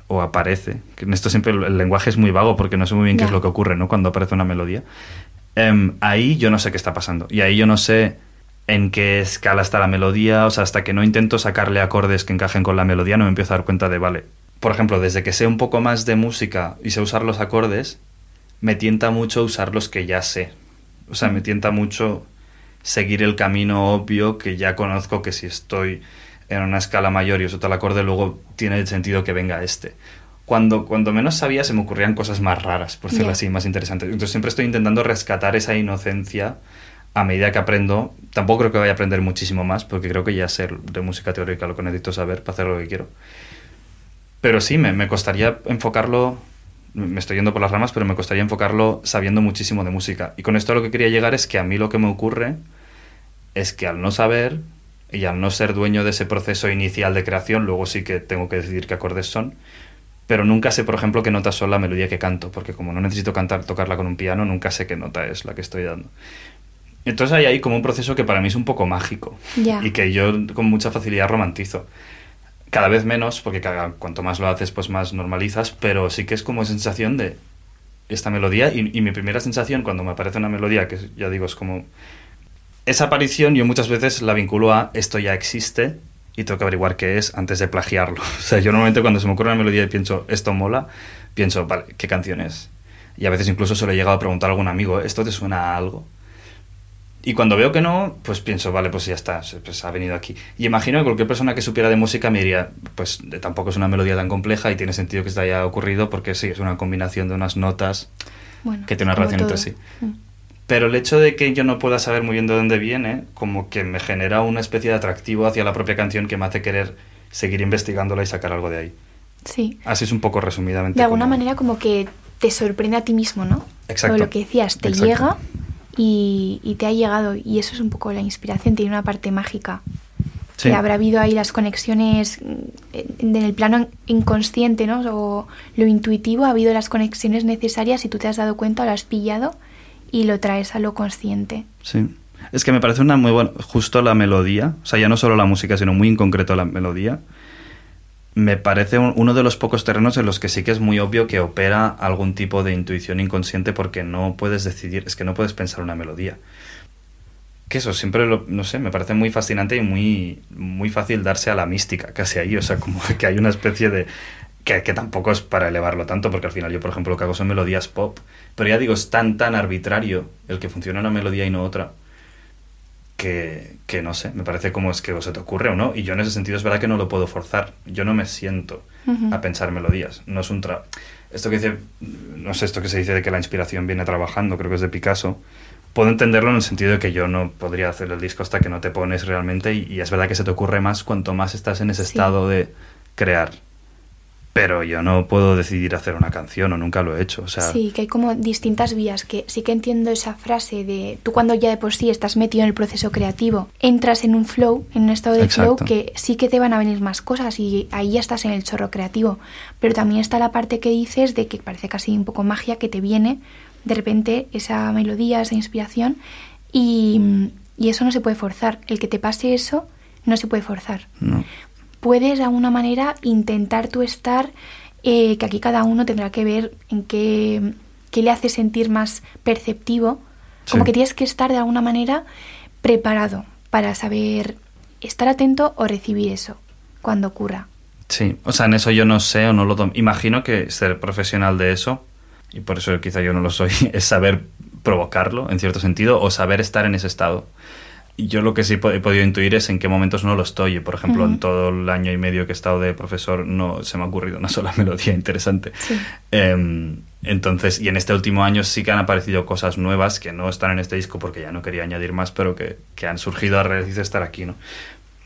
o aparece. En esto siempre el, lenguaje es muy vago porque no sé muy bien qué es lo que ocurre, ¿no? Cuando aparece una melodía. Em, ahí yo no sé qué está pasando. Y ahí yo no sé en qué escala está la melodía. O sea, hasta que no intento sacarle acordes que encajen con la melodía, no me empiezo a dar cuenta de, vale. Por ejemplo, desde que sé un poco más de música y sé usar los acordes, me tienta mucho usar los que ya sé. O sea, me tienta mucho seguir el camino obvio que ya conozco que si estoy en una escala mayor y uso tal acorde, luego tiene sentido que venga este. Cuando, cuando menos sabía se me ocurrían cosas más raras, por decirlo así, más interesantes. Entonces siempre estoy intentando rescatar esa inocencia a medida que aprendo. Tampoco creo que vaya a aprender muchísimo más, porque creo que ya sé de música teórica lo que necesito saber para hacer lo que quiero. Pero sí, me, me costaría enfocarlo, me estoy yendo por las ramas, pero me costaría enfocarlo sabiendo muchísimo de música. Y con esto lo que quería llegar es que a mí lo que me ocurre es que al no saber y al no ser dueño de ese proceso inicial de creación, luego sí que tengo que decidir qué acordes son, pero nunca sé, por ejemplo, qué notas son la melodía que canto, porque como no necesito cantar, tocarla con un piano, nunca sé qué nota es la que estoy dando. Entonces hay ahí como un proceso que para mí es un poco mágico Ya. y que yo con mucha facilidad romantizo. Cada vez menos, porque cada, cuanto más lo haces, pues más normalizas, pero sí que es como sensación de esta melodía. Y, y mi primera sensación cuando me aparece una melodía, que ya digo, es como. Esa aparición yo muchas veces la vinculo a esto ya existe y tengo que averiguar qué es antes de plagiarlo. O sea, yo normalmente cuando se me ocurre una melodía y pienso, esto mola, pienso, vale, ¿qué canción es? Y a veces incluso se lo he llegado a preguntar a algún amigo, ¿esto te suena a algo? Y cuando veo que no, pues pienso, vale, pues ya está, se- pues ha venido aquí. Y imagino que cualquier persona que supiera de música me diría, pues tampoco es una melodía tan compleja y tiene sentido que esto haya ocurrido porque sí, es una combinación de unas notas Bueno, que tiene una relación entre todo. sí. Mm. Pero el hecho de que yo no pueda saber muy bien de dónde viene, como que me genera una especie de atractivo hacia la propia canción que me hace querer seguir investigándola y sacar algo de ahí. Sí. Así es un poco resumidamente. De alguna como- manera como que te sorprende a ti mismo, ¿no? Exacto. O lo que decías, te Exacto. llega y, y te ha llegado. Y eso es un poco la inspiración, tiene una parte mágica. Sí. Que habrá habido ahí las conexiones mm, en en el plano inconsciente, ¿no? O lo intuitivo, ha habido las conexiones necesarias y tú te has dado cuenta, lo has pillado y lo traes a lo consciente. Sí. Es que me parece una muy buena. Justo la melodía, o sea, ya no solo la música, sino muy en concreto la melodía. Me parece un- uno de los pocos terrenos en los que sí que es muy obvio que opera algún tipo de intuición inconsciente porque no puedes decidir, es que no puedes pensar una melodía. que eso, siempre lo, no sé, me parece muy fascinante y muy, muy fácil darse a la mística, casi ahí, o sea, como que hay una especie de... Que, que tampoco es para elevarlo tanto, porque al final yo, por ejemplo, lo que hago son melodías pop, pero ya digo, es tan, tan arbitrario el que funciona una melodía y no otra, que, que, no sé, me parece como es que se te ocurre o no. Y yo en ese sentido es verdad que no lo puedo forzar. Yo no me siento a pensar melodías. No es un tra Esto que dice, no sé, esto que se dice de que la inspiración viene trabajando, creo que es de Picasso. Puedo entenderlo en el sentido de que yo no podría hacer el disco hasta que no te pones realmente. Y, y es verdad que se te ocurre más cuanto más estás en ese sí. estado de crear pero yo no puedo decidir hacer una canción o nunca lo he hecho. O sea... Sí, que hay como distintas vías, que sí que entiendo esa frase de tú cuando ya de por sí estás metido en el proceso creativo, entras en un flow, en un estado de Exacto. flow, que sí que te van a venir más cosas y ahí ya estás en el chorro creativo. Pero también está la parte que dices de que parece casi un poco magia que te viene de repente esa melodía, esa inspiración y, y eso no se puede forzar. El que te pase eso no se puede forzar. No puedes de alguna manera intentar tú estar, eh, que aquí cada uno tendrá que ver en qué, qué le hace sentir más perceptivo, como sí. que tienes que estar de alguna manera preparado para saber estar atento o recibir eso cuando ocurra. Sí, o sea, en eso yo no sé o no lo imagino que ser profesional de eso, y por eso quizá yo no lo soy, es saber provocarlo en cierto sentido o saber estar en ese estado yo lo que sí he podido intuir es en qué momentos no lo estoy. Por ejemplo, uh -huh. en todo el año y medio que he estado de profesor no se me ha ocurrido una sola melodía interesante. Sí. Eh, entonces, y en este último año sí que han aparecido cosas nuevas que no están en este disco porque ya no quería añadir más, pero que, que han surgido a raíz de estar aquí, ¿no?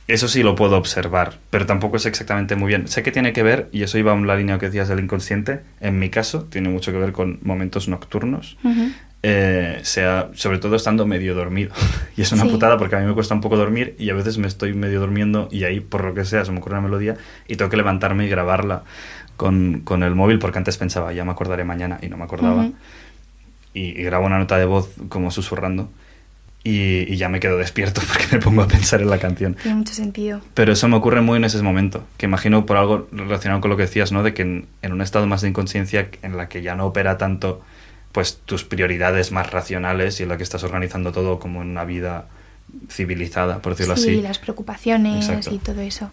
Eso sí lo puedo observar, pero tampoco es exactamente muy bien. Sé que tiene que ver, y eso iba en la línea que decías del inconsciente, en mi caso tiene mucho que ver con momentos nocturnos. Uh -huh eh, sea, sobre todo estando medio dormido. y es una sí. putada porque a mí me cuesta un poco dormir y a veces me estoy medio durmiendo y ahí, por lo que sea, se me ocurre una melodía y tengo que levantarme y grabarla con, con el móvil porque antes pensaba, ya me acordaré mañana y no me acordaba. Uh -huh. y, y, grabo una nota de voz como susurrando. Y, y, ya me quedo despierto porque me pongo a pensar en la canción. Tiene mucho sentido. Pero eso me ocurre muy en ese momento, que imagino por algo relacionado con lo que decías, ¿no? De que en, en un estado más de inconsciencia en la que ya no opera tanto pues tus prioridades más racionales y en la que estás organizando todo como en una vida civilizada, por decirlo sí, así. Sí, las preocupaciones Exacto. y todo eso.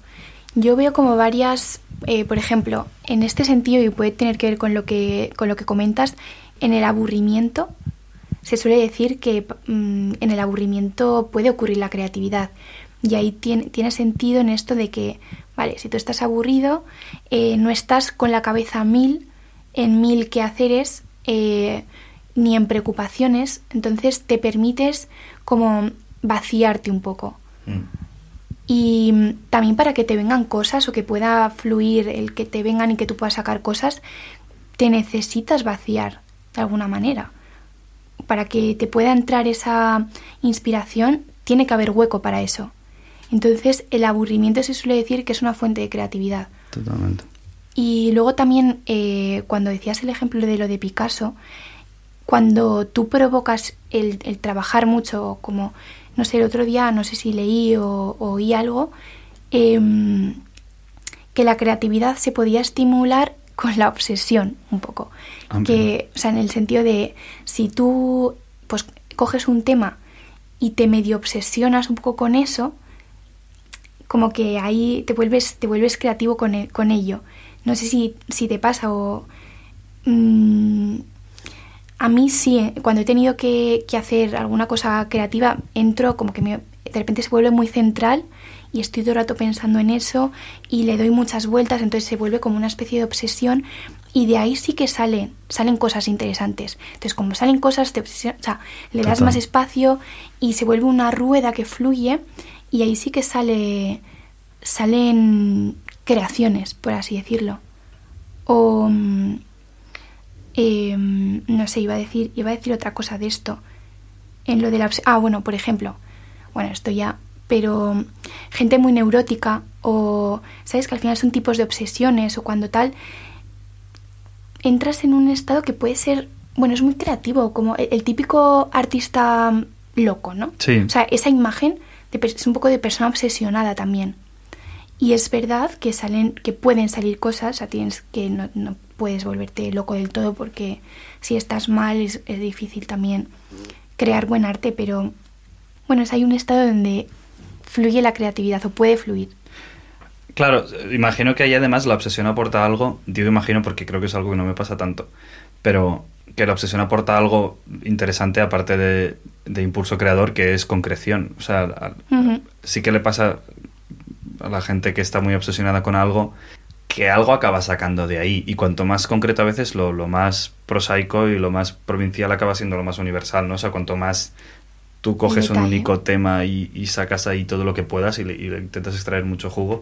Yo veo como varias, eh, por ejemplo, en este sentido, y puede tener que ver con lo que, con lo que comentas, en el aburrimiento, se suele decir que mmm, en el aburrimiento puede ocurrir la creatividad. Y ahí tiene, tiene sentido en esto de que, vale, si tú estás aburrido, eh, no estás con la cabeza a mil, en mil quehaceres, eh, ni en preocupaciones, entonces te permites como vaciarte un poco. Mm. Y también para que te vengan cosas o que pueda fluir el que te vengan y que tú puedas sacar cosas, te necesitas vaciar de alguna manera. Para que te pueda entrar esa inspiración, tiene que haber hueco para eso. Entonces, el aburrimiento se suele decir que es una fuente de creatividad. Totalmente. Y luego también, eh, cuando decías el ejemplo de lo de Picasso, cuando tú provocas el, el, trabajar mucho, como, no sé, el otro día, no sé si leí o, o oí algo, eh, que la creatividad se podía estimular con la obsesión, un poco. Okay. Que, o sea, en el sentido de, si tú pues coges un tema y te medio obsesionas un poco con eso, como que ahí te vuelves, te vuelves creativo con, el, con ello. No sé si, si te pasa o... Mmm, a mí sí, cuando he tenido que, que, hacer alguna cosa creativa, entro como que me, de repente se vuelve muy central y estoy todo el rato pensando en eso y le doy muchas vueltas, entonces se vuelve como una especie de obsesión y de ahí sí que salen, salen cosas interesantes. Entonces como salen cosas, te o sea, le das Total. más espacio y se vuelve una rueda que fluye y ahí sí que sale, salen creaciones, por así decirlo. O eh, no sé, iba a decir, iba a decir otra cosa de esto. En lo de la ah, bueno, por ejemplo, bueno, esto ya, pero gente muy neurótica o sabes que al final son tipos de obsesiones o cuando tal entras en un estado que puede ser, bueno, es muy creativo, como el, el típico artista loco, ¿no? Sí. O sea, esa imagen de, es un poco de persona obsesionada también. Y es verdad que salen, que pueden salir cosas, o sea, tienes que no, no puedes volverte loco del todo porque si estás mal es, es, difícil también crear buen arte, pero Bueno, es hay un estado donde fluye la creatividad o puede fluir. Claro, imagino que ahí además la obsesión aporta algo, digo imagino porque creo que es algo que no me pasa tanto, pero que la obsesión aporta algo interesante aparte de, de impulso creador que es concreción. O sea, sí que le pasa a la gente que está muy obsesionada con algo que algo acaba sacando de ahí y cuanto más concreto a veces lo, lo más prosaico y lo más provincial acaba siendo lo más universal, ¿no? O sea, cuanto más tú coges un único tema y, y, sacas ahí todo lo que puedas y le, y le intentas extraer mucho jugo,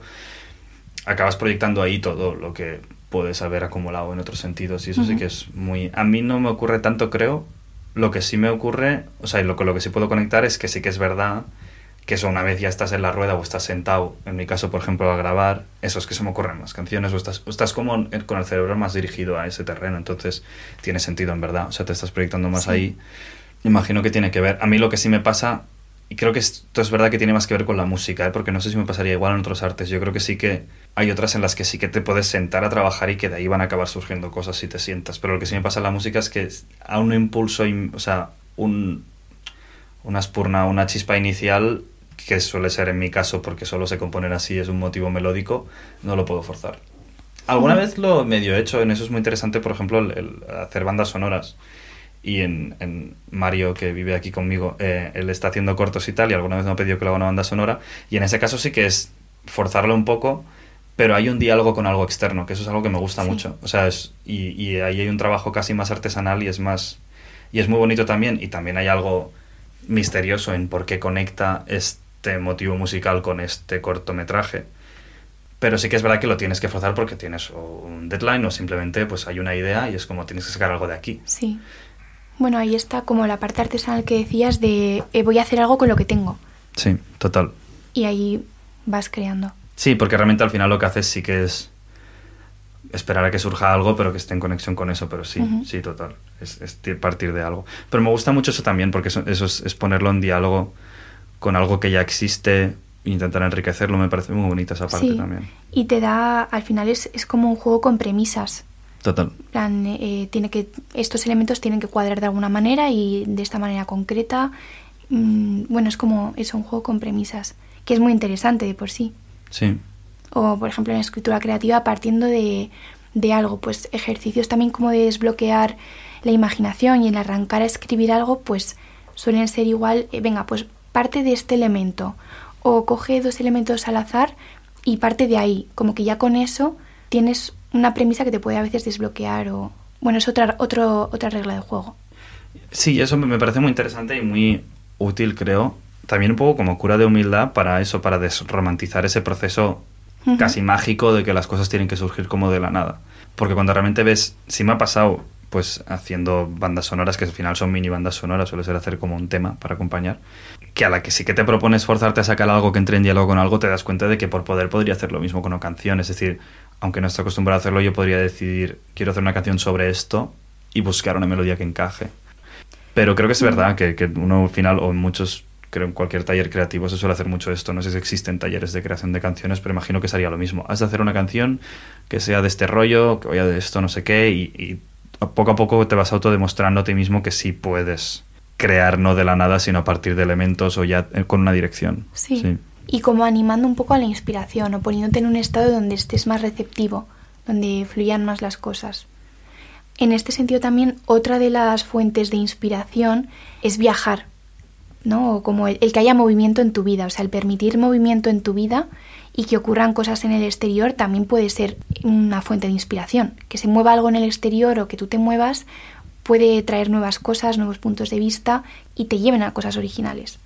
acabas proyectando ahí todo lo que puedes haber acumulado en otros sentidos y eso uh -huh. sí que es muy... A mí no me ocurre tanto, creo. Lo que sí me ocurre, o sea, lo, lo que sí puedo conectar es que sí que es verdad que eso una vez ya estás en la rueda o estás sentado, en mi caso, por ejemplo, a grabar, eso es que se me ocurren las canciones o estás, o estás como con el cerebro más dirigido a ese terreno, entonces tiene sentido en verdad, o sea, te estás proyectando más sí. ahí. Imagino que tiene que ver. A mí lo que sí me pasa, y creo que esto es verdad que tiene más que ver con la música, ¿eh? porque no sé si me pasaría igual en otros artes, yo creo que sí que hay otras en las que sí que te puedes sentar a trabajar y que de ahí van a acabar surgiendo cosas si te sientas, pero lo que sí me pasa en la música es que a un impulso, o sea, un, una espurna, una chispa inicial que suele ser en mi caso porque solo se componer así es un motivo melódico, no lo puedo forzar. Alguna vez lo medio he hecho, en eso es muy interesante, por ejemplo, el, el hacer bandas sonoras. Y en, en, Mario, que vive aquí conmigo, eh, él está haciendo cortos y tal, y alguna vez me ha pedido que le haga una banda sonora. Y en ese caso sí que es forzarlo un poco, pero hay un diálogo con algo externo, que eso es algo que me gusta sí. mucho. O sea, es, y, y ahí hay un trabajo casi más artesanal y es más. Y es muy bonito también, y también hay algo misterioso en por qué conecta este motivo musical con este cortometraje. Pero sí que es verdad que lo tienes que forzar porque tienes un deadline o simplemente pues hay una idea y es como tienes que sacar algo de aquí. Sí. Bueno, ahí está como la parte artesanal que decías de eh, voy a hacer algo con lo que tengo. Sí, total. Y ahí vas creando. Sí, porque realmente al final lo que haces sí que es esperar a que surja algo, pero que esté en conexión con eso, pero sí, uh -huh. sí, total. Es, es, partir de algo. Pero me gusta mucho eso también, porque eso, eso es, es, ponerlo en diálogo con algo que ya existe intentar enriquecerlo. Me parece muy bonita esa parte sí. también. Y te da, al final es, es como un juego con premisas. Total. Plan, eh, tiene que, estos elementos tienen que cuadrar de alguna manera y de esta manera concreta. Mmm, bueno, es como es un juego con premisas, que es muy interesante de por sí. Sí. O, por ejemplo, en escritura creativa, partiendo de, de algo, pues ejercicios también como de desbloquear la imaginación y el arrancar a escribir algo, pues suelen ser igual, eh, venga, pues parte de este elemento o coge dos elementos al azar y parte de ahí, como que ya con eso tienes una premisa que te puede a veces desbloquear o... Bueno, es otra, otro, otra regla de juego. Sí, eso me parece muy interesante y muy útil, creo. También un poco como cura de humildad para eso, para desromantizar ese proceso uh -huh. casi mágico de que las cosas tienen que surgir como de la nada. Porque cuando realmente ves, si me ha pasado pues haciendo bandas sonoras, que al final son mini bandas sonoras, suele ser hacer como un tema para acompañar, que a la que sí que te propones forzarte a sacar algo que entre en diálogo con algo, te das cuenta de que por poder podría hacer lo mismo con una canción. Es decir, aunque no estoy acostumbrado a hacerlo, yo podría decidir, quiero hacer una canción sobre esto y buscar una melodía que encaje. Pero creo que es verdad que, que uno al final, o en muchos, creo en cualquier taller creativo se suele hacer mucho esto. No sé si existen talleres de creación de canciones, pero imagino que sería lo mismo. Has de hacer una canción que sea de este rollo, que vaya de esto, no sé qué, y poco a poco te vas autodemostrando a ti mismo que sí puedes crear no de la nada, sino a partir de elementos o ya con una dirección. Sí. sí. Y como animando un poco a la inspiración o poniéndote en un estado donde estés más receptivo, donde fluyan más las cosas. En este sentido también otra de las fuentes de inspiración es viajar, ¿no? O como el, el que haya movimiento en tu vida, o sea, el permitir movimiento en tu vida y que ocurran cosas en el exterior también puede ser una fuente de inspiración. Que se mueva algo en el exterior o que tú te muevas puede traer nuevas cosas, nuevos puntos de vista y te lleven a cosas originales.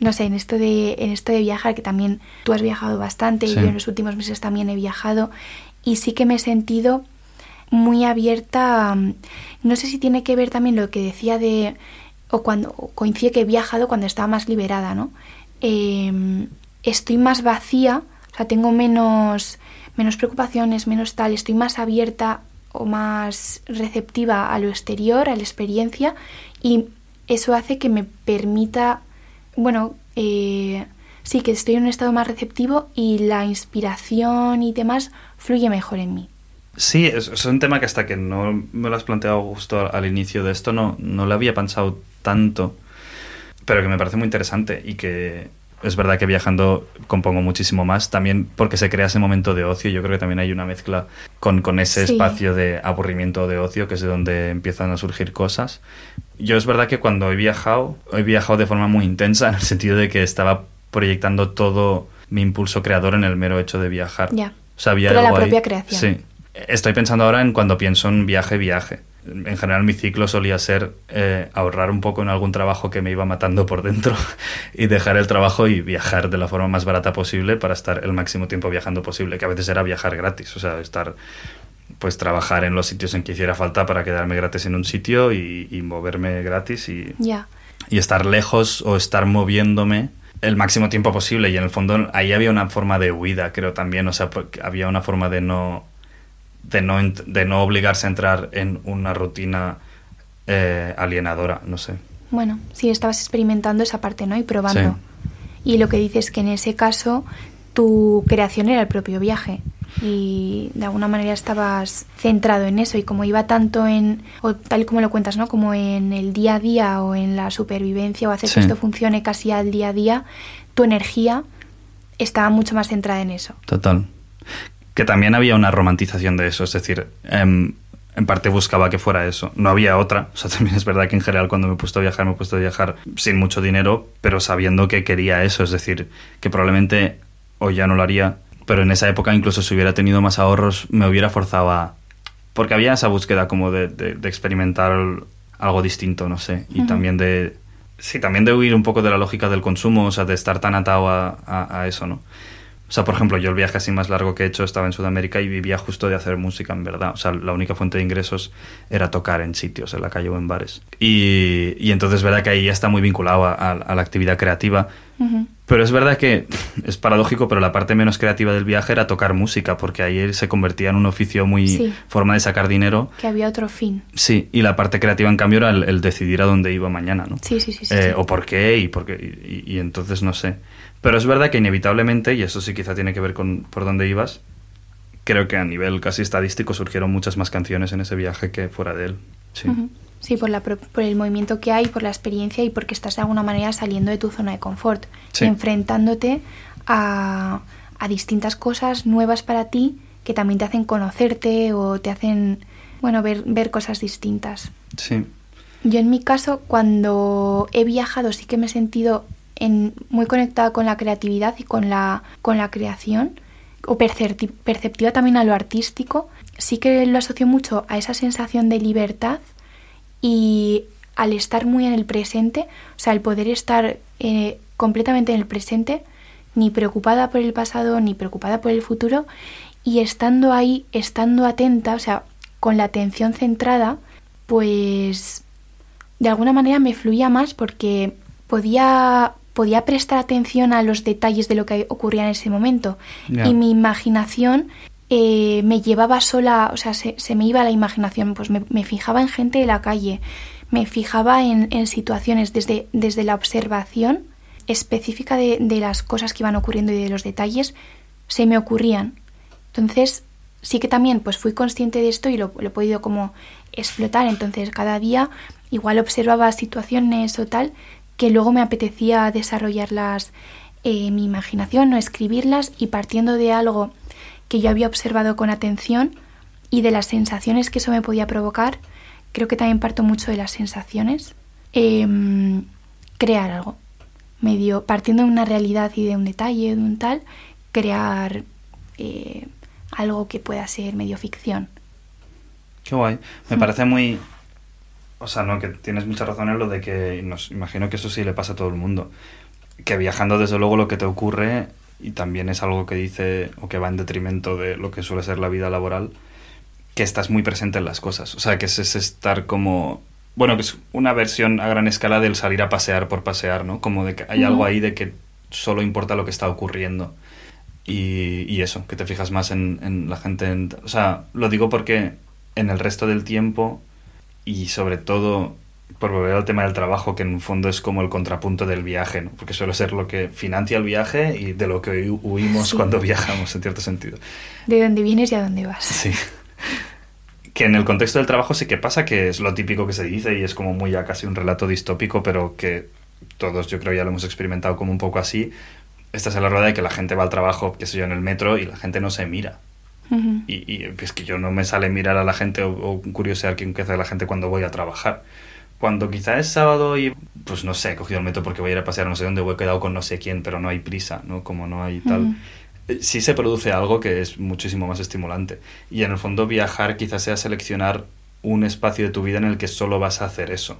No sé, en esto de, en esto de viajar, que también tú has viajado bastante sí. y yo en los últimos meses también he viajado y sí que me he sentido muy abierta. No sé si tiene que ver también lo que decía de. o cuando coincide que he viajado cuando estaba más liberada, ¿no? Eh, estoy más vacía o sea, tengo menos, menos preocupaciones, menos tal, estoy más abierta o más receptiva a lo exterior, a la experiencia, y eso hace que me permita, bueno, eh, sí, que estoy en un estado más receptivo y la inspiración y demás fluye mejor en mí. Sí, es, es un tema que hasta que no me lo has planteado justo al inicio de esto no, no lo había pensado tanto. pero que me parece muy interesante y que es verdad que viajando compongo muchísimo más, también porque se crea ese momento de ocio. Yo creo que también hay una mezcla con, con ese Sí. espacio de aburrimiento o de ocio, que es de donde empiezan a surgir cosas. Yo es verdad que cuando he viajado, he viajado de forma muy intensa, en el sentido de que estaba proyectando todo mi impulso creador en el mero hecho de viajar. Ya. O sea, había la ahí- propia creación. Sí. Estoy pensando ahora en cuando pienso en viaje, viaje. En general mi ciclo solía ser eh, ahorrar un poco en algún trabajo que me iba matando por dentro y dejar el trabajo y viajar de la forma más barata posible para estar el máximo tiempo viajando posible, que a veces era viajar gratis, o sea, estar pues trabajar en los sitios en que hiciera falta para quedarme gratis en un sitio y, y moverme gratis y, Ya. y estar lejos o estar moviéndome el máximo tiempo posible. Y en el fondo ahí había una forma de huida, creo también. O sea, había una forma de no, de no, de no obligarse a entrar en una rutina eh, alienadora, no sé. Bueno, sí, estabas experimentando esa parte, ¿no? Y probando. Y lo que dices que en ese caso tu creación era el propio viaje y de alguna manera estabas centrado en eso y como iba tanto en, o tal y como lo cuentas, ¿no? Como en el día a día o en la supervivencia o hacer Sí. que esto funcione casi al día a día, tu energía estaba mucho más centrada en eso. Total. Que también había una romantización de eso, es decir, em, en parte buscaba que fuera eso. No había otra. O sea, también es verdad que en general cuando me he puesto a viajar, me he puesto a viajar sin mucho dinero, pero sabiendo que quería eso. Es decir, que probablemente hoy ya no lo haría, pero en esa época incluso si hubiera tenido más ahorros, me hubiera forzado a... Porque había esa búsqueda como de, de- de experimentar algo distinto, no sé. Y también de... Sí, también de huir un poco de la lógica del consumo, o sea, de estar tan atado a, a- a eso, ¿no? O sea, por ejemplo, yo el viaje así más largo que he hecho estaba en Sudamérica y vivía justo de hacer música, en verdad. O sea, la única fuente de ingresos era tocar en sitios, en la calle o en bares. Y, entonces es verdad que ahí ya está muy vinculado a la actividad creativa. Pero es verdad que es paradójico, pero la parte menos creativa del viaje era tocar música, porque ahí se convertía en un oficio muy Sí. forma de sacar dinero. Que había otro fin. Sí, y la parte creativa en cambio era el, el decidir a dónde iba mañana, ¿no? Sí, sí, sí. sí, Eh, sí. o por qué y, por qué, y, y- y entonces no sé. Pero es verdad que inevitablemente, y eso sí quizá tiene que ver con por dónde ibas, creo que a nivel casi estadístico surgieron muchas más canciones en ese viaje que fuera de él. Sí. Sí, por, la, por el movimiento que hay, por la experiencia y porque estás de alguna manera saliendo de tu zona de confort, Sí. enfrentándote a, a distintas cosas nuevas para ti que también te hacen conocerte o te hacen, bueno, ver, ver cosas distintas. Sí. Yo en mi caso, cuando he viajado, sí que me he sentido en- muy conectada con la creatividad y con la, con la creación, o percepti- perceptiva también a lo artístico. Sí que lo asocio mucho a esa sensación de libertad y al estar muy en el presente, o sea, el poder estar eh, completamente en el presente, ni preocupada por el pasado, ni preocupada por el futuro, y estando ahí, estando atenta, o sea, con la atención centrada, pues de alguna manera me fluía más porque podía, podía prestar atención a los detalles de lo que ocurría en ese momento. Y mi imaginación eh, me llevaba sola, o sea, se, me iba la imaginación, pues me, fijaba en gente de la calle, me fijaba en, situaciones desde, desde la observación específica de, las cosas que iban ocurriendo y de los detalles, se me ocurrían. Entonces, sí que también pues fui consciente de esto y lo, he podido como explotar. Entonces, cada día igual observaba situaciones o tal que luego me apetecía desarrollarlas eh, en mi imaginación o escribirlas y partiendo de algo que yo había observado con atención y de las sensaciones que eso me podía provocar, creo que también parto mucho de las sensaciones, em, crear algo. Medio, partiendo de una realidad y de un detalle, de un tal, crear eh, algo que pueda ser medio ficción. Qué guay. Me Mm. parece muy... O sea, no, que tienes mucha razón en lo de que nos imagino que eso sí le pasa a todo el mundo. Que viajando, desde luego, lo que te ocurre, y también es algo que dice o que va en detrimento de lo que suele ser la vida laboral, que estás muy presente en las cosas. O sea, que es, es estar como... Bueno, que es una versión a gran escala del salir a pasear por pasear, ¿no? Como de que hay algo ahí de que solo importa lo que está ocurriendo. Y, y eso, que te fijas más en, en la gente. en- o sea, lo digo porque en el resto del tiempo y sobre todo por volver al tema del trabajo, que en un fondo es como el contrapunto del viaje, ¿no? porque suele ser lo que financia el viaje y de lo que hu- huimos Sí. cuando viajamos, en cierto sentido. De dónde vienes y a dónde vas. Sí. Que en el contexto del trabajo sí que pasa, que es lo típico que se dice y es como muy ya casi un relato distópico, pero que todos yo creo ya lo hemos experimentado como un poco así, estás en la rueda de que la gente va al trabajo, qué sé yo, en el metro y la gente no se mira. y, y, es que yo no me sale mirar a la gente o, o curiosear qué hace la gente cuando voy a trabajar. Cuando quizá es sábado y, pues no sé, he cogido el metro porque voy a ir a pasear no sé dónde, he quedado con no sé quién, pero no hay prisa, ¿no? Como no hay tal. Eh, sí se produce algo que es muchísimo más estimulante. Y en el fondo viajar quizás sea seleccionar un espacio de tu vida en el que solo vas a hacer eso.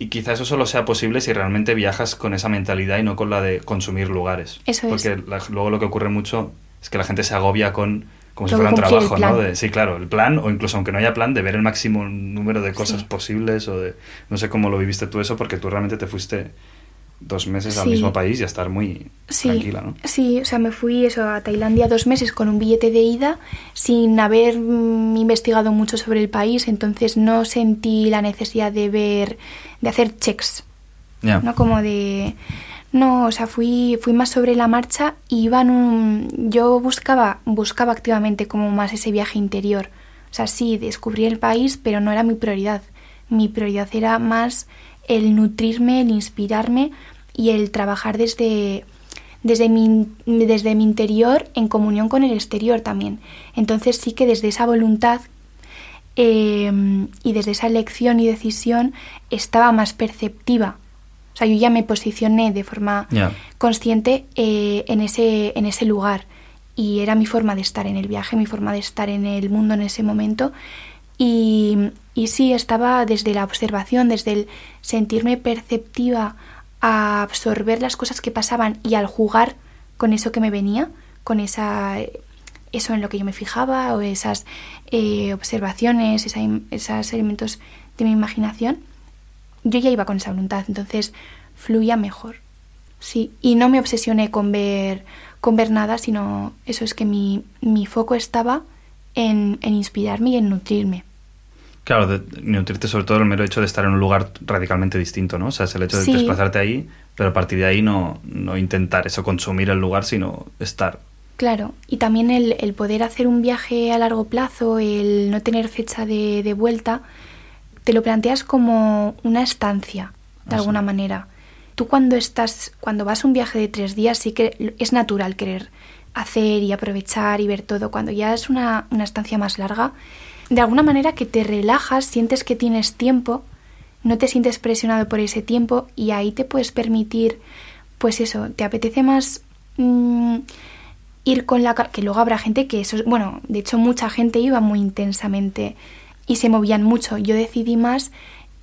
Y quizás eso solo sea posible si realmente viajas con esa mentalidad y no con la de consumir lugares. Eso Porque luego lo que ocurre mucho es que la gente se agobia con como si fuera un trabajo, ¿no? De, sí, claro, el plan, o incluso aunque no haya plan, de ver el máximo número de cosas posibles, o de, no sé cómo lo viviste tú eso, porque tú realmente te fuiste dos meses al mismo país y a estar muy tranquila, ¿no? Sí, o sea, me fui eso a Tailandia dos meses con un billete de ida sin haber mm, investigado mucho sobre el país, entonces no sentí la necesidad de ver, de hacer checks, ¿no? Como de no, o sea, fui, fui más sobre la marcha y iba en un... Yo buscaba, buscaba activamente como más ese viaje interior. O sea, sí, descubrí el país, pero no era mi prioridad. Mi prioridad era más el nutrirme, el inspirarme y el trabajar desde, desde, mi, desde mi interior en comunión con el exterior también. Entonces sí que desde esa voluntad eh, y desde esa elección y decisión estaba más perceptiva sea, yo ya me posicioné de forma consciente eh, en, ese, en ese lugar. Y era mi forma de estar en el viaje, mi forma de estar en el mundo en ese momento. Y, y sí, estaba desde la observación, desde el sentirme perceptiva a absorber las cosas que pasaban y al jugar con eso que me venía, con esa eso en lo que yo me fijaba o esas eh, observaciones, esos elementos de mi imaginación yo ya iba con esa voluntad, entonces fluía mejor. Sí, y no me obsesioné con ver, con ver nada, sino eso es que mi, mi foco estaba en, en, inspirarme y en nutrirme. Claro, de nutrirte sobre todo el mero hecho de estar en un lugar radicalmente distinto, ¿no? O sea, es el hecho de desplazarte ahí, pero a partir de ahí no, no intentar eso, consumir el lugar, sino estar. Claro, y también el, el poder hacer un viaje a largo plazo, el no tener fecha de, de vuelta, te lo planteas como una estancia, de ah, alguna manera. Tú cuando estás, cuando vas a un viaje de tres días, sí que es natural querer hacer y aprovechar y ver todo. Cuando ya es una, una estancia más larga, de alguna manera que te relajas, sientes que tienes tiempo, no te sientes presionado por ese tiempo y ahí te puedes permitir, pues eso, te apetece más mm, ir con la... que luego habrá gente que eso, bueno, de hecho mucha gente iba muy intensamente y se movían mucho. Yo decidí más,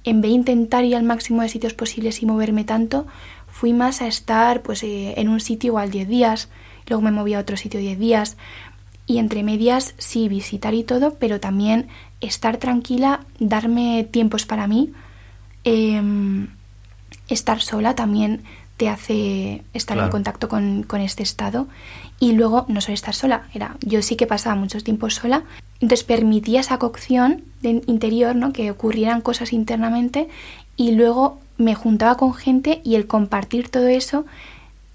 en vez de intentar ir al máximo de sitios posibles y moverme tanto, fui más a estar pues eh, en un sitio igual 10 días, luego me moví a otro sitio 10 días. Y entre medias sí visitar y todo, pero también estar tranquila, darme tiempos para mí, em, estar sola también te hace estar en contacto con, con, este estado. Y luego no solo estar sola, era yo sí que pasaba mucho tiempo sola, entonces permitía esa cocción de interior, ¿no? que ocurrieran cosas internamente y luego me juntaba con gente y el compartir todo eso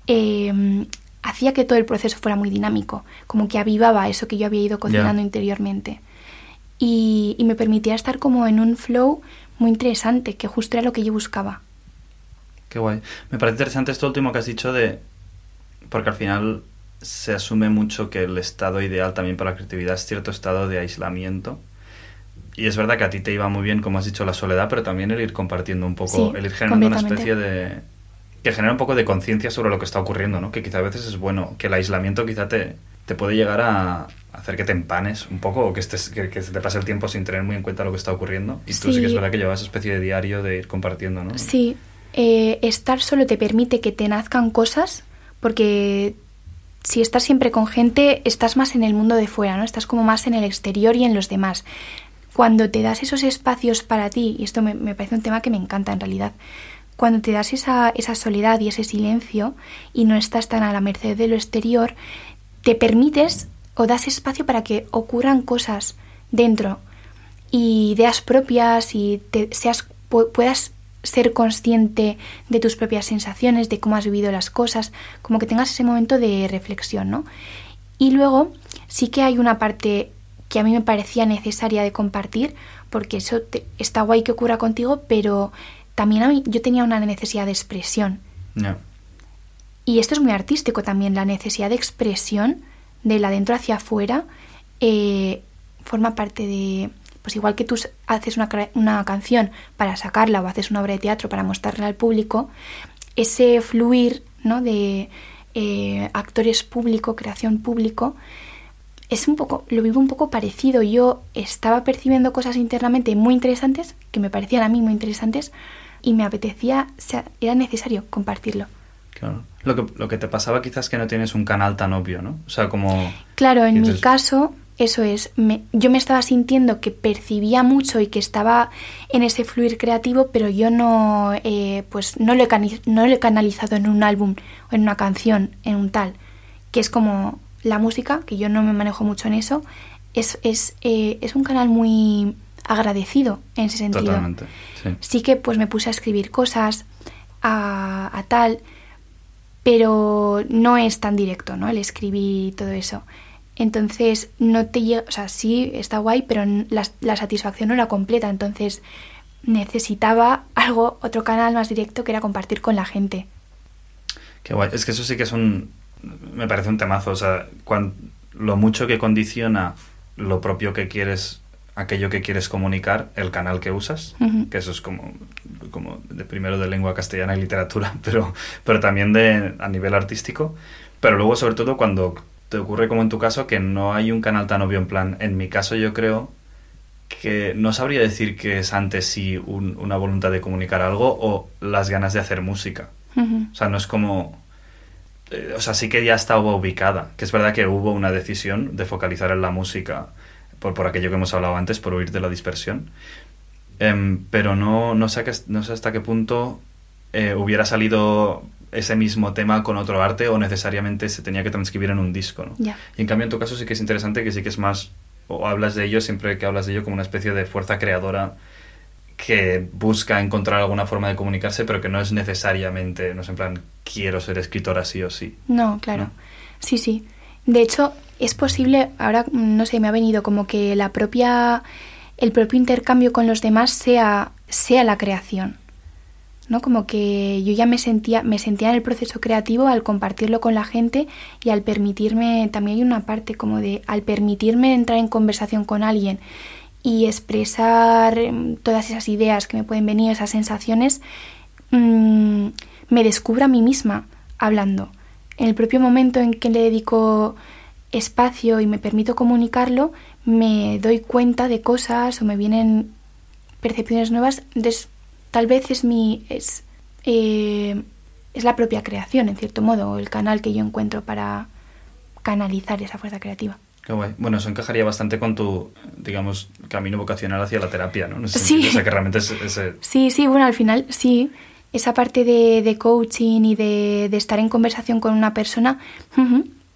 em, hacía que todo el proceso fuera muy dinámico, como que avivaba eso que yo había ido cocinando interiormente. Y, y me permitía estar como en un flow muy interesante, que justo era lo que yo buscaba. Qué guay. Me parece interesante esto último que has dicho de... Porque al final se asume mucho que el estado ideal también para la creatividad es cierto estado de aislamiento. Y es verdad que a ti te iba muy bien, como has dicho, la soledad, pero también el ir compartiendo un poco, el ir generando una especie de... que genera un poco de conciencia sobre lo que está ocurriendo, ¿no? Que quizá a veces es bueno, que el aislamiento quizá te, te puede llegar a hacer que te empanes un poco o que, estés, que, que te pase el tiempo sin tener muy en cuenta lo que está ocurriendo. Y tú sí que es verdad que llevas esa especie de diario de ir compartiendo, ¿no? Sí, eh, estar solo te permite que te nazcan cosas porque si estás siempre con gente, estás más en el mundo de fuera, ¿no? Estás como más en el exterior y en los demás. Cuando te das esos espacios para ti, y esto me, parece un tema que me encanta en realidad, cuando te das esa, esa soledad y ese silencio y no estás tan a la merced de lo exterior, te permites o das espacio para que ocurran cosas dentro y ideas propias y te seas puedas ser consciente de tus propias sensaciones, de cómo has vivido las cosas, como que tengas ese momento de reflexión, ¿no? Y luego sí que hay una parte que a mí me parecía necesaria de compartir, porque eso está guay que ocurra contigo, pero también a mí- yo tenía una necesidad de expresión. Ya. Y esto es muy artístico también, la necesidad de expresión de la adentro hacia afuera eh, forma parte de, pues igual que tú haces una, una canción para sacarla o haces una obra de teatro para mostrarla al público, ese fluir ¿no? de eh, actores público, creación público, es un poco, lo vivo un poco parecido. Yo estaba percibiendo cosas internamente muy interesantes, que me parecían a mí muy interesantes, y me apetecía, o sea, era necesario compartirlo. Claro. Lo que, lo que te pasaba quizás es que no tienes un canal tan obvio, ¿no? O sea, como... Claro, en mi caso, eso es, me- yo me estaba sintiendo que percibía mucho y que estaba en ese fluir creativo, pero yo no, eh, pues no lo, he no lo he canalizado en un álbum o en una canción, en un tal, que es como la música, que yo no me manejo mucho en eso, es, es, eh, es un canal muy agradecido en ese sentido. Totalmente. Sí. Sí que pues me puse a escribir cosas, a, a tal, pero no es tan directo, ¿no? El escribir todo eso. Entonces no te llega, o sea, sí está guay, pero la, la satisfacción no era completa, entonces necesitaba algo, otro canal más directo que era compartir con la gente. Qué guay. Es que eso sí que es un... Me parece un temazo. O sea, cuan- lo mucho que condiciona lo propio que quieres, aquello que quieres comunicar, el canal que usas, que eso es como, como de primero de lengua castellana y literatura, pero, pero también de, a nivel artístico. Pero luego, sobre todo, cuando te ocurre como en tu caso, que no hay un canal tan obvio en plan, en mi caso yo creo que no sabría decir que es antes sí un- una voluntad de comunicar algo o las ganas de hacer música. O sea, no es como... eh, o sea, sí que ya estaba ubicada. Que es verdad que hubo una decisión de focalizar en la música por, por aquello que hemos hablado antes, por huir de la dispersión. Em, pero no, no, sé no sé hasta qué punto eh, hubiera salido ese mismo tema con otro arte o necesariamente se tenía que transcribir en un disco, ¿no? Ya. Y en cambio en tu caso sí que es interesante que sí que es más, o hablas de ello siempre que hablas de ello como una especie de fuerza creadora que busca encontrar alguna forma de comunicarse, pero que no es necesariamente, no es en plan, quiero ser escritora sí o sí. No, claro. ¿No? Sí, sí. De hecho, es posible, ahora mm, no sé, me ha venido como que la propia el propio intercambio con los demás sea sea la creación. ¿No? Como que yo ya me sentía me sentía en el proceso creativo al compartirlo con la gente y al permitirme también hay una parte como de al permitirme entrar en conversación con alguien y expresar mm, todas esas ideas que me pueden venir, esas sensaciones, mm, me descubro a mí misma hablando. En el propio momento en que le dedico espacio y me permito comunicarlo, me doy cuenta de cosas o me vienen percepciones nuevas. Tal vez es mi es, eh, es la propia creación, en cierto modo, el canal que yo encuentro para canalizar esa fuerza creativa. Qué guay. Bueno, eso encajaría bastante con tu, digamos, camino vocacional hacia la terapia, ¿no? Ese Sí. sentido. O sea, que realmente es ese... Sí, sí, bueno, al final sí. Esa parte de, de coaching y de, de estar en conversación con una persona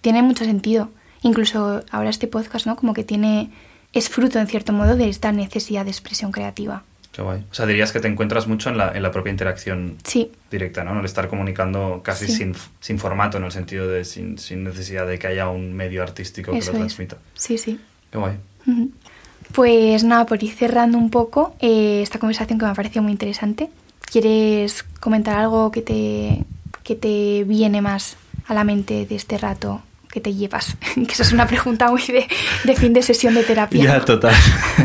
tiene mucho sentido. Incluso ahora este podcast, ¿no? Como que tiene. es fruto, en cierto modo, de esta necesidad de expresión creativa. Qué guay. O sea, dirías que te encuentras mucho en la, en la propia interacción Sí, directa, ¿no? El estar comunicando casi Sí. sin, sin formato, en el sentido de sin, sin necesidad de que haya un medio artístico que lo es. transmita. Sí, sí. Qué guay. Pues nada, por ir cerrando un poco eh, esta conversación que me ha parecido muy interesante. ¿Quieres comentar algo que te, que te viene más a la mente de este rato que te llevas? que eso es una pregunta muy de, de fin de sesión de terapia. Ya, total.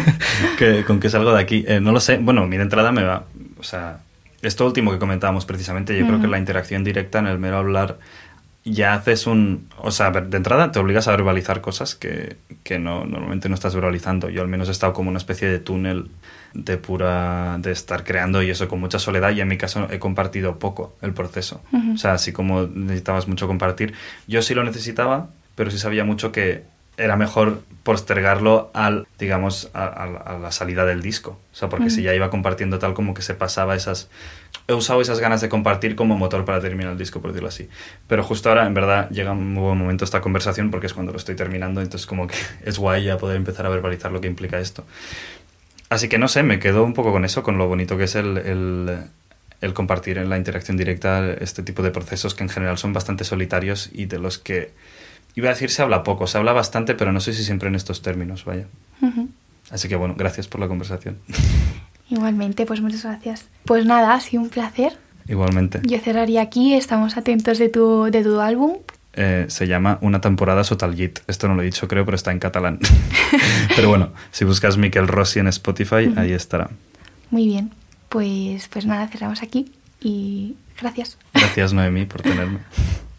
que, con que salgo de aquí. Eh, no lo sé. Bueno, mi de entrada me va. O sea, esto último que comentábamos precisamente, yo creo que la interacción directa en el mero hablar ya haces un. O sea, de entrada te obligas a verbalizar cosas que, que no, normalmente no estás verbalizando. Yo al menos he estado como una especie de túnel de pura. de estar creando y eso con mucha soledad. Y en mi caso he compartido poco el proceso. O sea, así como necesitabas mucho compartir. Yo sí lo necesitaba, pero sí sabía mucho que era mejor postergarlo al, digamos, a, a- a la salida del disco. O sea, porque si ya iba compartiendo tal como que se pasaba esas... He usado esas ganas de compartir como motor para terminar el disco, por decirlo así. Pero justo ahora, en verdad, llega un buen momento esta conversación porque es cuando lo estoy terminando, entonces como que es guay ya poder empezar a verbalizar lo que implica esto. Así que no sé, me quedo un poco con eso, con lo bonito que es el, el, el compartir en la interacción directa este tipo de procesos que en general son bastante solitarios y de los que, iba a decir, se habla poco, se habla bastante, pero no sé si siempre en estos términos, vaya. Así que bueno, gracias por la conversación. Igualmente, pues muchas gracias. Pues nada, ha sido un placer. Igualmente. Yo cerraría aquí, estamos atentos de tu, de tu álbum. Eh, se llama Una temporada sota el llit. Esto no lo he dicho, creo, pero está en catalán. pero bueno, si buscas Miquel Rossi en Spotify, ahí estará. Muy bien, pues, pues nada, cerramos aquí y gracias. Gracias, Noemí, por tenerme.